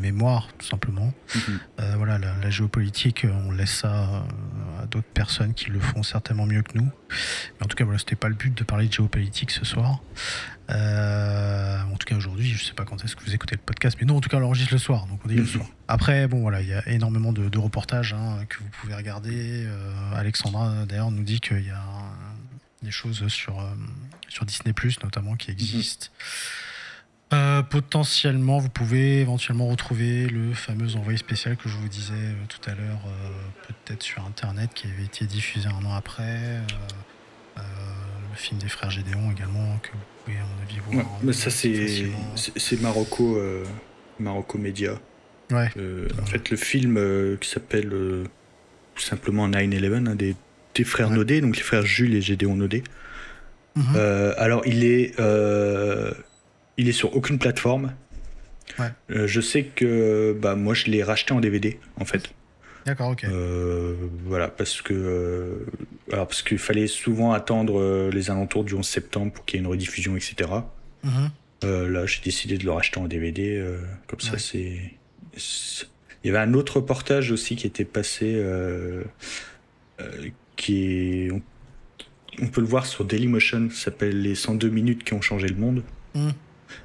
[SPEAKER 1] mémoire, tout simplement. Mhm. Euh, voilà, la, géopolitique, on laisse ça euh, à d'autres personnes qui le font certainement mieux que nous. Mais en tout cas, voilà, c'était pas le but de parler de géopolitique ce soir. Euh, en tout cas, aujourd'hui, je sais pas quand est-ce que vous écoutez le podcast, mais non, en tout cas, on l'enregistre le soir, donc on dit le mhm. soir. Après, bon, voilà, il y a énormément de, reportages hein, que vous pouvez regarder. Alexandra, d'ailleurs, nous dit qu'il y a des choses sur, sur Disney, notamment, qui mhm. existent. Euh, potentiellement, vous pouvez éventuellement retrouver le fameux envoyé spécial que je vous disais euh, tout à l'heure, euh, peut-être sur Internet, qui avait été diffusé un an après. le film des frères Gédéon également, que vous pouvez, à mon avis,
[SPEAKER 2] voir. mais ça, c'est, Marocco, Marocco Média.
[SPEAKER 1] Ouais.
[SPEAKER 2] en fait, le film qui s'appelle tout simplement 9-11, hein, des, des, frères Nodé, donc les frères Jules et Gédéon Nodé. Mhm. alors, il est il est sur aucune plateforme. Euh, je sais que bah, moi je l'ai racheté en DVD en fait.
[SPEAKER 1] D'accord, ok.
[SPEAKER 2] Euh, voilà, parce que euh, alors parce qu'il fallait souvent attendre les alentours du 11 septembre pour qu'il y ait une rediffusion, etc. Mhm. là, j'ai décidé de le racheter en DVD. comme ça, c'est. Il y avait un autre reportage aussi qui était passé, qui est, on, peut le voir sur Dailymotion, s'appelle les 102 minutes qui ont changé le monde.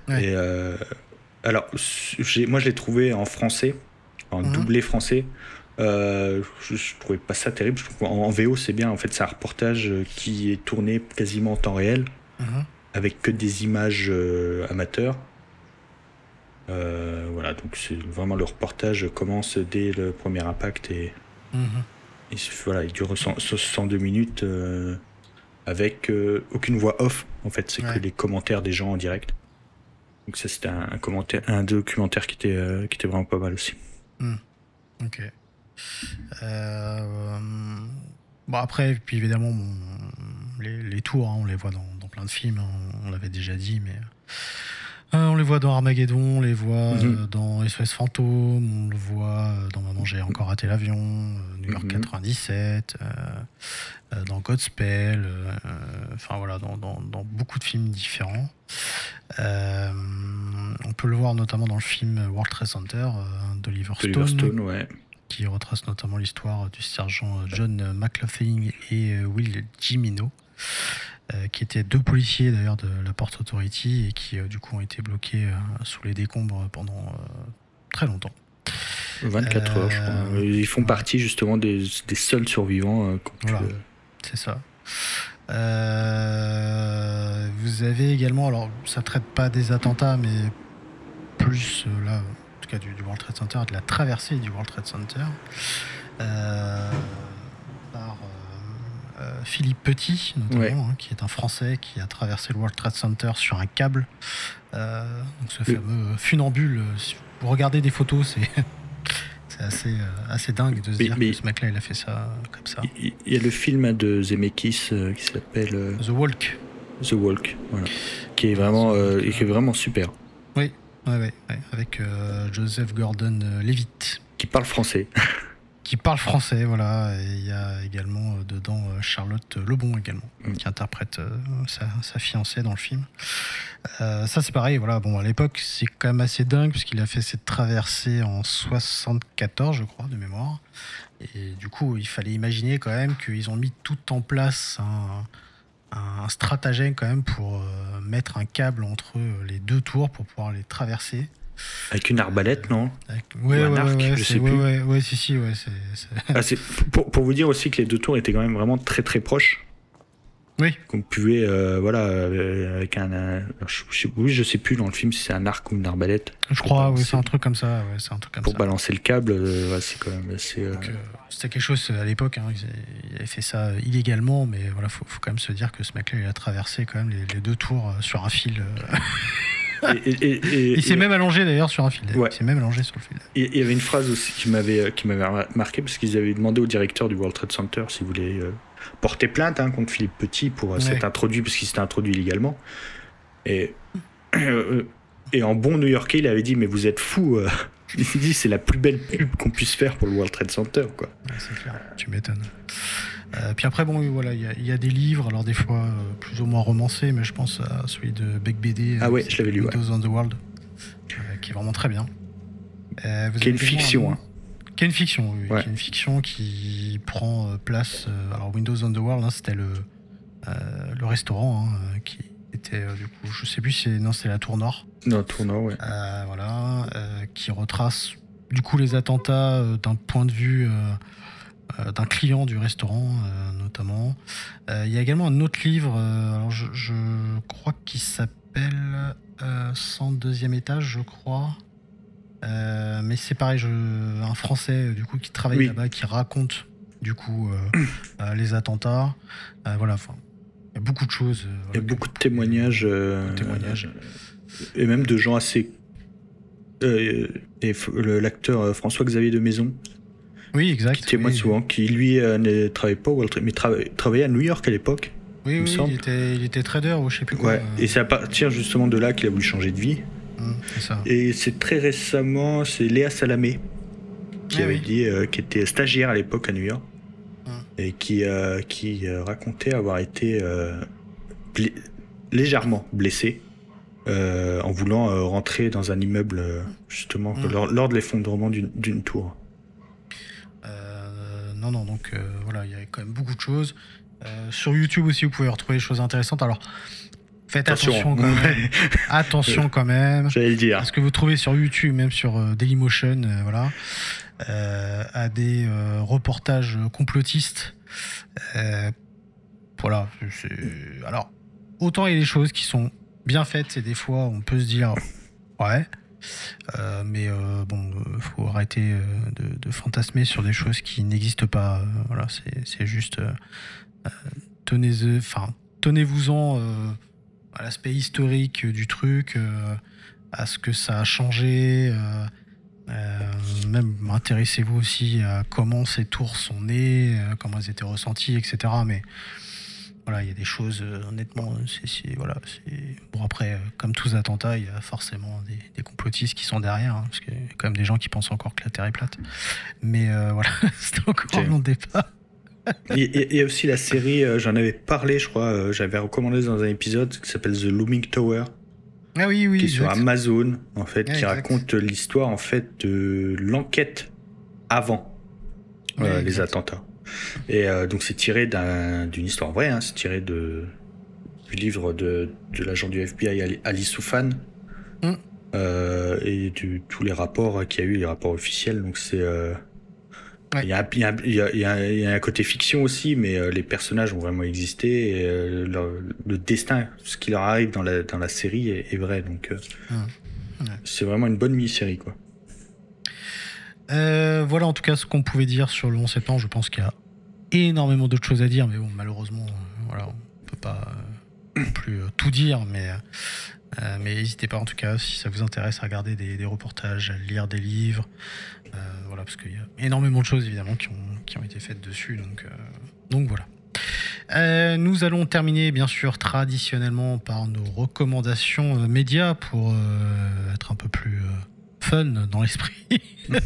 [SPEAKER 2] Et euh, alors, moi, je l'ai trouvé en français, en mhm. doublé français. Euh, je, je, trouvais pas ça terrible. en, VO, c'est bien. En fait, c'est un reportage qui est tourné quasiment en temps réel, mhm. avec que des images euh, amateurs. voilà, donc c'est vraiment le reportage commence dès le premier impact et, mhm. voilà, il dure 102 minutes avec aucune voix off. En fait, c'est que les commentaires des gens en direct. Donc ça c'était un, commentaire, un documentaire qui était, euh, qui était vraiment pas mal aussi.
[SPEAKER 1] Hmm. Ok. Euh, bon après, puis évidemment, les, les, tours, hein, on les voit dans, plein de films, hein, on l'avait déjà dit, mais euh, on les voit dans Armageddon, on les voit mhm. dans SOS Fantôme, on le voit dans Maman j'ai encore raté l'avion, New York 97, mhm. dans Godspell, enfin voilà, dans, beaucoup de films différents. on peut le voir notamment dans le film World Trade Center d'Oliver Stone.
[SPEAKER 2] ouais
[SPEAKER 1] qui retrace notamment l'histoire du sergent John McLaughlin et euh, Will Jimino, euh, qui étaient deux policiers d'ailleurs de la Port Authority et qui euh, du coup ont été bloqués sous les décombres pendant très longtemps.
[SPEAKER 2] 24 heures, je crois. Ils font partie justement des, seuls survivants.
[SPEAKER 1] voilà, c'est ça. vous avez également, alors ça traite pas des attentats, mais plus là, tout cas du, World Trade Center, de la traversée du World Trade Center, euh, euh, euh, Philippe Petit, notamment, hein, qui est un Français qui a traversé le World Trade Center sur un câble. donc ce fameux funambule, si vous regardez des photos, c'est. <laughs> C'est assez, assez dingue de se dire que ce mec-là, il a fait ça comme ça.
[SPEAKER 2] Il y a le film de Zemeckis qui s'appelle
[SPEAKER 1] The Walk.
[SPEAKER 2] The Walk, voilà. Qui est vraiment, qui est vraiment super.
[SPEAKER 1] Oui, Ouais, ouais, avec euh, Joseph Gordon-Levitt.
[SPEAKER 2] Qui parle français. <laughs>
[SPEAKER 1] qui parle français, voilà. Et il y a également euh, dedans euh, Charlotte Lebon également, mm. qui interprète sa, fiancée dans le film. ça c'est pareil, voilà. Bon, à l'époque c'est quand même assez dingue puisqu'il a fait cette traversée en 74, je crois, de mémoire. Et du coup, il fallait imaginer quand même qu'ils ont mis tout en place un, un stratagème quand même pour euh, mettre un câble entre les deux tours pour pouvoir les traverser.
[SPEAKER 2] Avec une arbalète, non
[SPEAKER 1] Oui, un arc, je sais plus. Ouais, si, si, ouais.
[SPEAKER 2] Ah, pour, pour, vous dire aussi que les deux tours étaient quand même vraiment très très proches.
[SPEAKER 1] Oui.
[SPEAKER 2] Qu'on pouvait, euh, voilà, euh, avec un. je, oui, je sais plus dans le film si c'est un arc ou une arbalète.
[SPEAKER 1] Je crois, oui, c'est un truc comme ça. Ouais, c'est un truc comme
[SPEAKER 2] pour balancer le câble, euh, c'est quand même assez.
[SPEAKER 1] C'était quelque chose à l'époque, hein, il avait fait ça illégalement, mais voilà, faut, faut quand même se dire que ce mec-là, il a traversé quand même les, deux tours sur un fil. Il s'est même allongé d'ailleurs sur un fil. Il s'est même allongé sur le fil.
[SPEAKER 2] Il y avait une phrase aussi qui m'avait qui m'avait marqué parce qu'ils avaient demandé au directeur du World Trade Center s'il voulait porté plainte hein, contre Philippe Petit pour euh, s'être introduit parce qu'il s'était introduit illégalement. Et, <clears throat> euh, et en bon New-Yorkais, il avait dit Mais vous êtes fou euh. <laughs> Il dit C'est la plus belle pub qu'on puisse faire pour le World Trade Center. Quoi.
[SPEAKER 1] c'est clair, tu m'étonnes. Puis après, bon, voilà, il y, a des livres, alors des fois plus ou moins romancés, mais je pense à celui de Beck BD.
[SPEAKER 2] Ah ouais, je l'avais lu.
[SPEAKER 1] Windows on the World, qui est vraiment très bien.
[SPEAKER 2] qui est une fiction. Hein.
[SPEAKER 1] Qui est une fiction, oui. Qui est une fiction qui prend euh, place. Euh, alors, Windows on the World, hein, c'était le, euh, le restaurant hein, qui était, du coup, je sais plus si non, c'est la Tour Nord.
[SPEAKER 2] Non, Tour Nord, ouais.
[SPEAKER 1] voilà, qui retrace du coup les attentats d'un point de vue d'un client du restaurant, notamment. Il y a également un autre livre, alors je, je crois qu'il s'appelle 102e étage, je crois. Euh, mais c'est pareil, je, un Français euh, du coup qui travaille là-bas, qui raconte du coup euh, <clears throat> les attentats. voilà, il y a beaucoup de choses.
[SPEAKER 2] il y a beaucoup de témoignages. témoignages. et même de gens assez. et l'acteur François-Xavier de Maison.
[SPEAKER 1] Oui, exact.
[SPEAKER 2] Qui témoigne souvent, qui lui ne travaillait pas, mais travaillait à New York à l'époque.
[SPEAKER 1] Oui, oui, il était, il était, trader ou je sais plus quoi. Ouais,
[SPEAKER 2] et c'est à partir justement de là qu'il a voulu changer de vie. Et c'est très récemment, c'est Léa Salamé qui ah avait dit, euh, qui était stagiaire à l'époque à New York et qui, euh, qui euh, racontait avoir été légèrement blessé en voulant rentrer dans un immeuble justement lors, de l'effondrement d'une tour.
[SPEAKER 1] Non, non, donc voilà, il y a quand même beaucoup de choses. sur YouTube aussi, vous pouvez retrouver des choses intéressantes. Alors, Faites attention, quand même. <laughs> attention quand même.
[SPEAKER 2] J'allais le dire.
[SPEAKER 1] Parce que vous trouvez sur YouTube, même sur euh, Dailymotion, euh, voilà, euh, à des reportages complotistes. voilà. Alors, autant il y a des choses qui sont bien faites et des fois on peut se dire ouais. Mais bon, faut arrêter de, de, fantasmer sur des choses qui n'existent pas. voilà, c'est juste tenez, enfin, tenez-vous-en à l'aspect historique du truc, euh, à ce que ça a changé. Euh, euh, même intéressez-vous aussi à comment ces tours sont nées, comment elles étaient ressenties, etc. Mais voilà, il y a des choses, honnêtement, c'est voilà, bon après, comme tous attentats, il y a forcément des, complotistes qui sont derrière, hein, parce qu'il y a quand même des gens qui pensent encore que la Terre est plate. Mais voilà, <laughs> c'était encore un long départ.
[SPEAKER 2] Il y, a aussi la série, j'en avais parlé, je crois, j'avais recommandé dans un épisode qui s'appelle The Looming Tower.
[SPEAKER 1] Ah oui, oui.
[SPEAKER 2] Qui est sur Amazon, en fait, qui raconte l'histoire, en fait, de l'enquête avant les attentats. Et euh, donc, c'est tiré d'une histoire vraie, hein, c'est tiré de, du livre de, de l'agent du FBI Ali Soufan. Mm. Euh, et de tous les rapports qu'il y a eu, les rapports officiels. Donc, c'est. Euh, il y, a, y, a, y, a, y, a, un côté fiction aussi, mais euh, les personnages ont vraiment existé et le destin, ce qui leur arrive dans la, dans la série est, vrai. Donc, mmh. c'est vraiment une bonne mini-série. quoi.
[SPEAKER 1] Voilà en tout cas ce qu'on pouvait dire sur le 11 septembre. Je pense qu'il y a énormément d'autres choses à dire, mais bon, malheureusement, voilà, on peut pas non <coughs> plus tout dire, mais euh, mais n'hésitez pas en tout cas, si ça vous intéresse, à regarder des, reportages, à lire des livres. Euh, voilà, parce qu'il y a énormément de choses évidemment qui ont, qui ont été faites dessus. Donc, euh, donc voilà. nous allons terminer bien sûr traditionnellement par nos recommandations médias pour être un peu plus fun dans l'esprit. <laughs>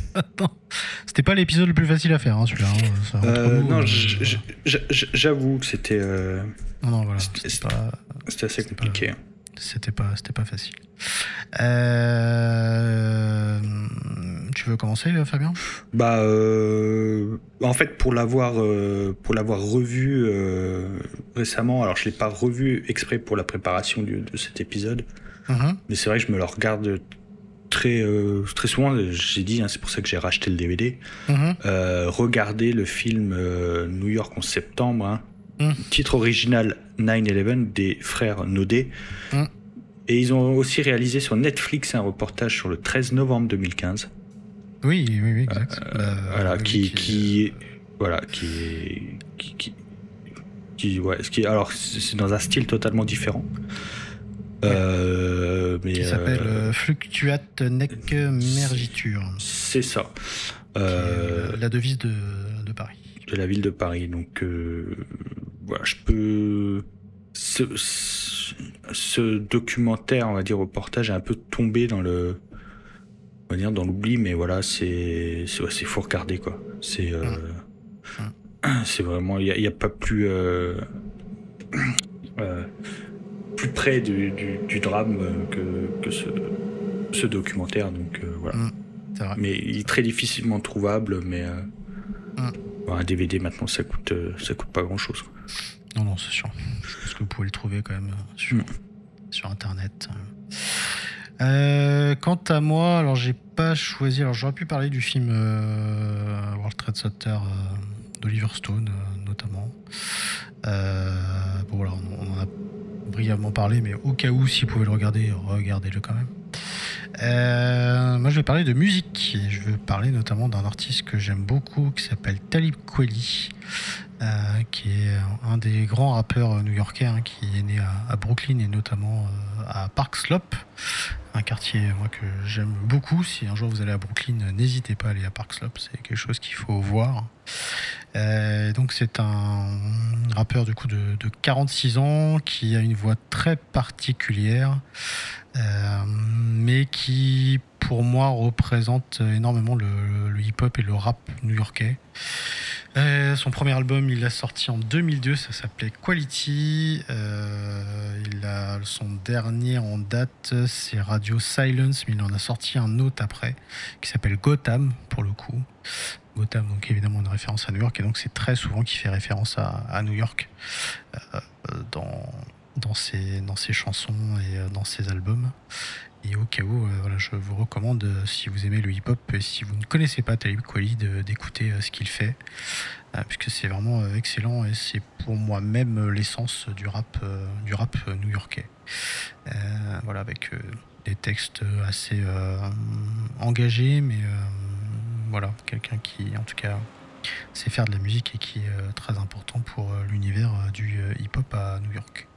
[SPEAKER 1] c'était pas l'épisode le plus facile à faire, hein, celui-là.
[SPEAKER 2] Hein, non, j'avoue que c'était.
[SPEAKER 1] Non, non, voilà.
[SPEAKER 2] C'était assez compliqué.
[SPEAKER 1] C'était pas, c'était pas facile. Euh, tu veux commencer, Fabien?
[SPEAKER 2] Bah, euh, en fait, pour l'avoir, euh, pour l'avoir revu récemment, alors je l'ai pas revu exprès pour la préparation de cet épisode, mhm. mais c'est vrai que je me le regarde très, très souvent. J'ai dit, hein, c'est pour ça que j'ai racheté le DVD. Mhm. regarder le film New York en septembre. Hein, Mm. Titre original 9-11 des frères Naudet. Mm. Et ils ont aussi réalisé sur Netflix un reportage sur le 13 novembre 2015.
[SPEAKER 1] Oui, oui, oui, exact.
[SPEAKER 2] Euh, euh, voilà, qui, qui, voilà, qui, qui, qui, ouais, ce qui, alors c'est dans un style totalement différent.
[SPEAKER 1] Euh, mais qui s'appelle Fluctuate Nec Mergiture.
[SPEAKER 2] C'est ça.
[SPEAKER 1] la devise de, de, Paris.
[SPEAKER 2] De la ville de Paris. Donc, voilà, je peux. Ce, documentaire, on va dire, reportage, est un peu tombé dans le. On va dire dans l'oubli, mais voilà, c'est. C'est faut regarder, quoi. C'est. Euh, <clears throat> c'est vraiment. Il n'y a, pas plus. <clears throat> Euh, euh, plus près du, drame que, que ce, ce, documentaire, donc voilà. Mm, mais il est très difficilement trouvable, mais. Mm un DVD maintenant, ça coûte, euh, ça coûte pas grand chose.
[SPEAKER 1] Non, non, c'est sûr. Pense que vous pouvez le trouver quand même euh, sur, sur Internet. Euh, quant à moi, alors j'ai pas choisi. Alors j'aurais pu parler du film World Trade Center d'Oliver Stone, notamment. bon, voilà, on, en a brièvement parlé, mais au cas où, si vous pouvez le regarder, regardez-le quand même. Euh, moi, je vais parler de musique. Je veux parler notamment d'un artiste que j'aime beaucoup qui s'appelle Talib Kweli, euh, qui est un des grands rappeurs new-yorkais hein, qui est né à, Brooklyn et notamment euh, à Park Slope, un quartier moi que j'aime beaucoup. Si un jour vous allez à Brooklyn, n'hésitez pas à aller à Park Slope, c'est quelque chose qu'il faut voir. Donc c'est un rappeur de, de, 46 ans qui a une voix très particulière. Euh, mais qui pour moi représente énormément le, hip-hop et le rap new-yorkais. Euh, son premier album, il l'a sorti en 2002, ça s'appelait Quality. Euh, il a son dernier en date, c'est Radio Silence, mais il en a sorti un autre après qui s'appelle Gotham pour le coup. Donc évidemment une référence à New York, et donc c'est très souvent qu'il fait référence à, New York dans dans ses, dans ses chansons et euh, dans ses albums. Et au cas où, euh, voilà, je vous recommande, euh, si vous aimez le hip-hop et si vous ne connaissez pas Talib Kweli, d'écouter ce qu'il fait, puisque c'est vraiment excellent et c'est pour moi même l'essence du rap, du rap new-yorkais. voilà, avec des textes assez engagés, mais voilà, quelqu'un qui, en tout cas, sait faire de la musique et qui est très important pour l'univers du hip-hop à New York.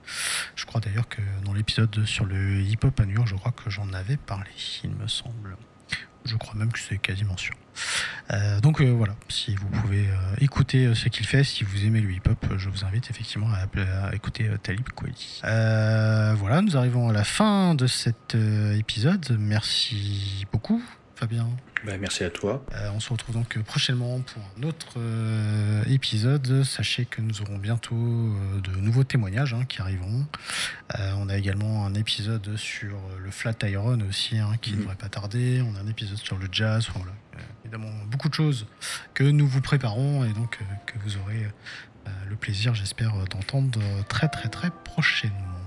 [SPEAKER 1] Je crois d'ailleurs que dans l'épisode sur le hip-hop à New York, je crois que j'en avais parlé, il me semble. Je crois même que c'est quasiment sûr. donc voilà, si vous pouvez écouter ce qu'il fait, si vous aimez le hip-hop, je vous invite effectivement à, écouter Talib Kweli. voilà, nous arrivons à la fin de cet épisode. Merci beaucoup, Fabien.
[SPEAKER 2] Bah, merci à toi.
[SPEAKER 1] Euh, on se retrouve donc prochainement pour un autre euh, épisode. Sachez que nous aurons bientôt euh, de nouveaux témoignages hein, qui arriveront. on a également un épisode sur le flat iron aussi hein, qui ne mhm. devrait pas tarder. On a un épisode sur le jazz. évidemment, beaucoup de choses que nous vous préparons et donc que vous aurez le plaisir, j'espère, d'entendre très très très prochainement.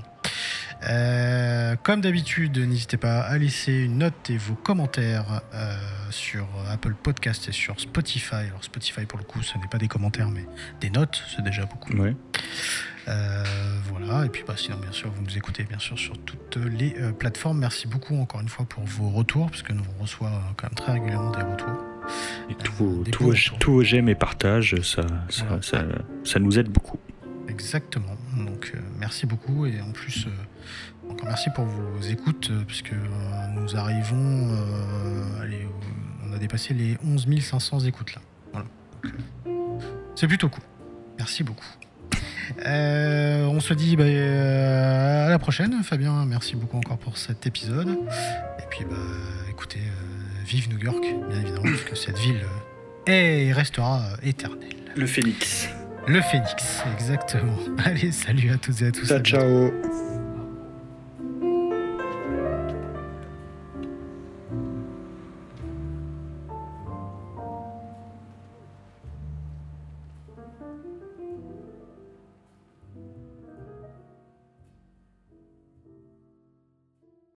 [SPEAKER 1] Euh, comme d'habitude, n'hésitez pas à laisser une note et vos commentaires euh, sur Apple Podcast et sur Spotify. Alors Spotify pour le coup, ce n'est pas des commentaires mais des notes, c'est déjà beaucoup. Euh, voilà, et puis bah, sinon bien sûr vous nous écoutez bien sûr sur toutes les plateformes. Merci beaucoup encore une fois pour vos retours, puisque nous reçoit quand même très régulièrement des retours.
[SPEAKER 2] Et tous vos, j'aime et partages, ça, ça, ça, nous aide beaucoup.
[SPEAKER 1] Exactement. Donc merci beaucoup et en plus merci pour vos écoutes, euh, puisque euh, nous arrivons. Euh, allez, on a dépassé les 11 500 écoutes là. Voilà. c'est plutôt cool. Merci beaucoup. on se dit bah, à la prochaine, Fabien. Merci beaucoup encore pour cet épisode. Et puis, bah, écoutez, vive New York, bien évidemment, puisque cette ville est et restera éternelle.
[SPEAKER 2] Le phénix.
[SPEAKER 1] Le phénix, exactement. <laughs> Allez, salut à toutes et à tous.
[SPEAKER 2] ciao.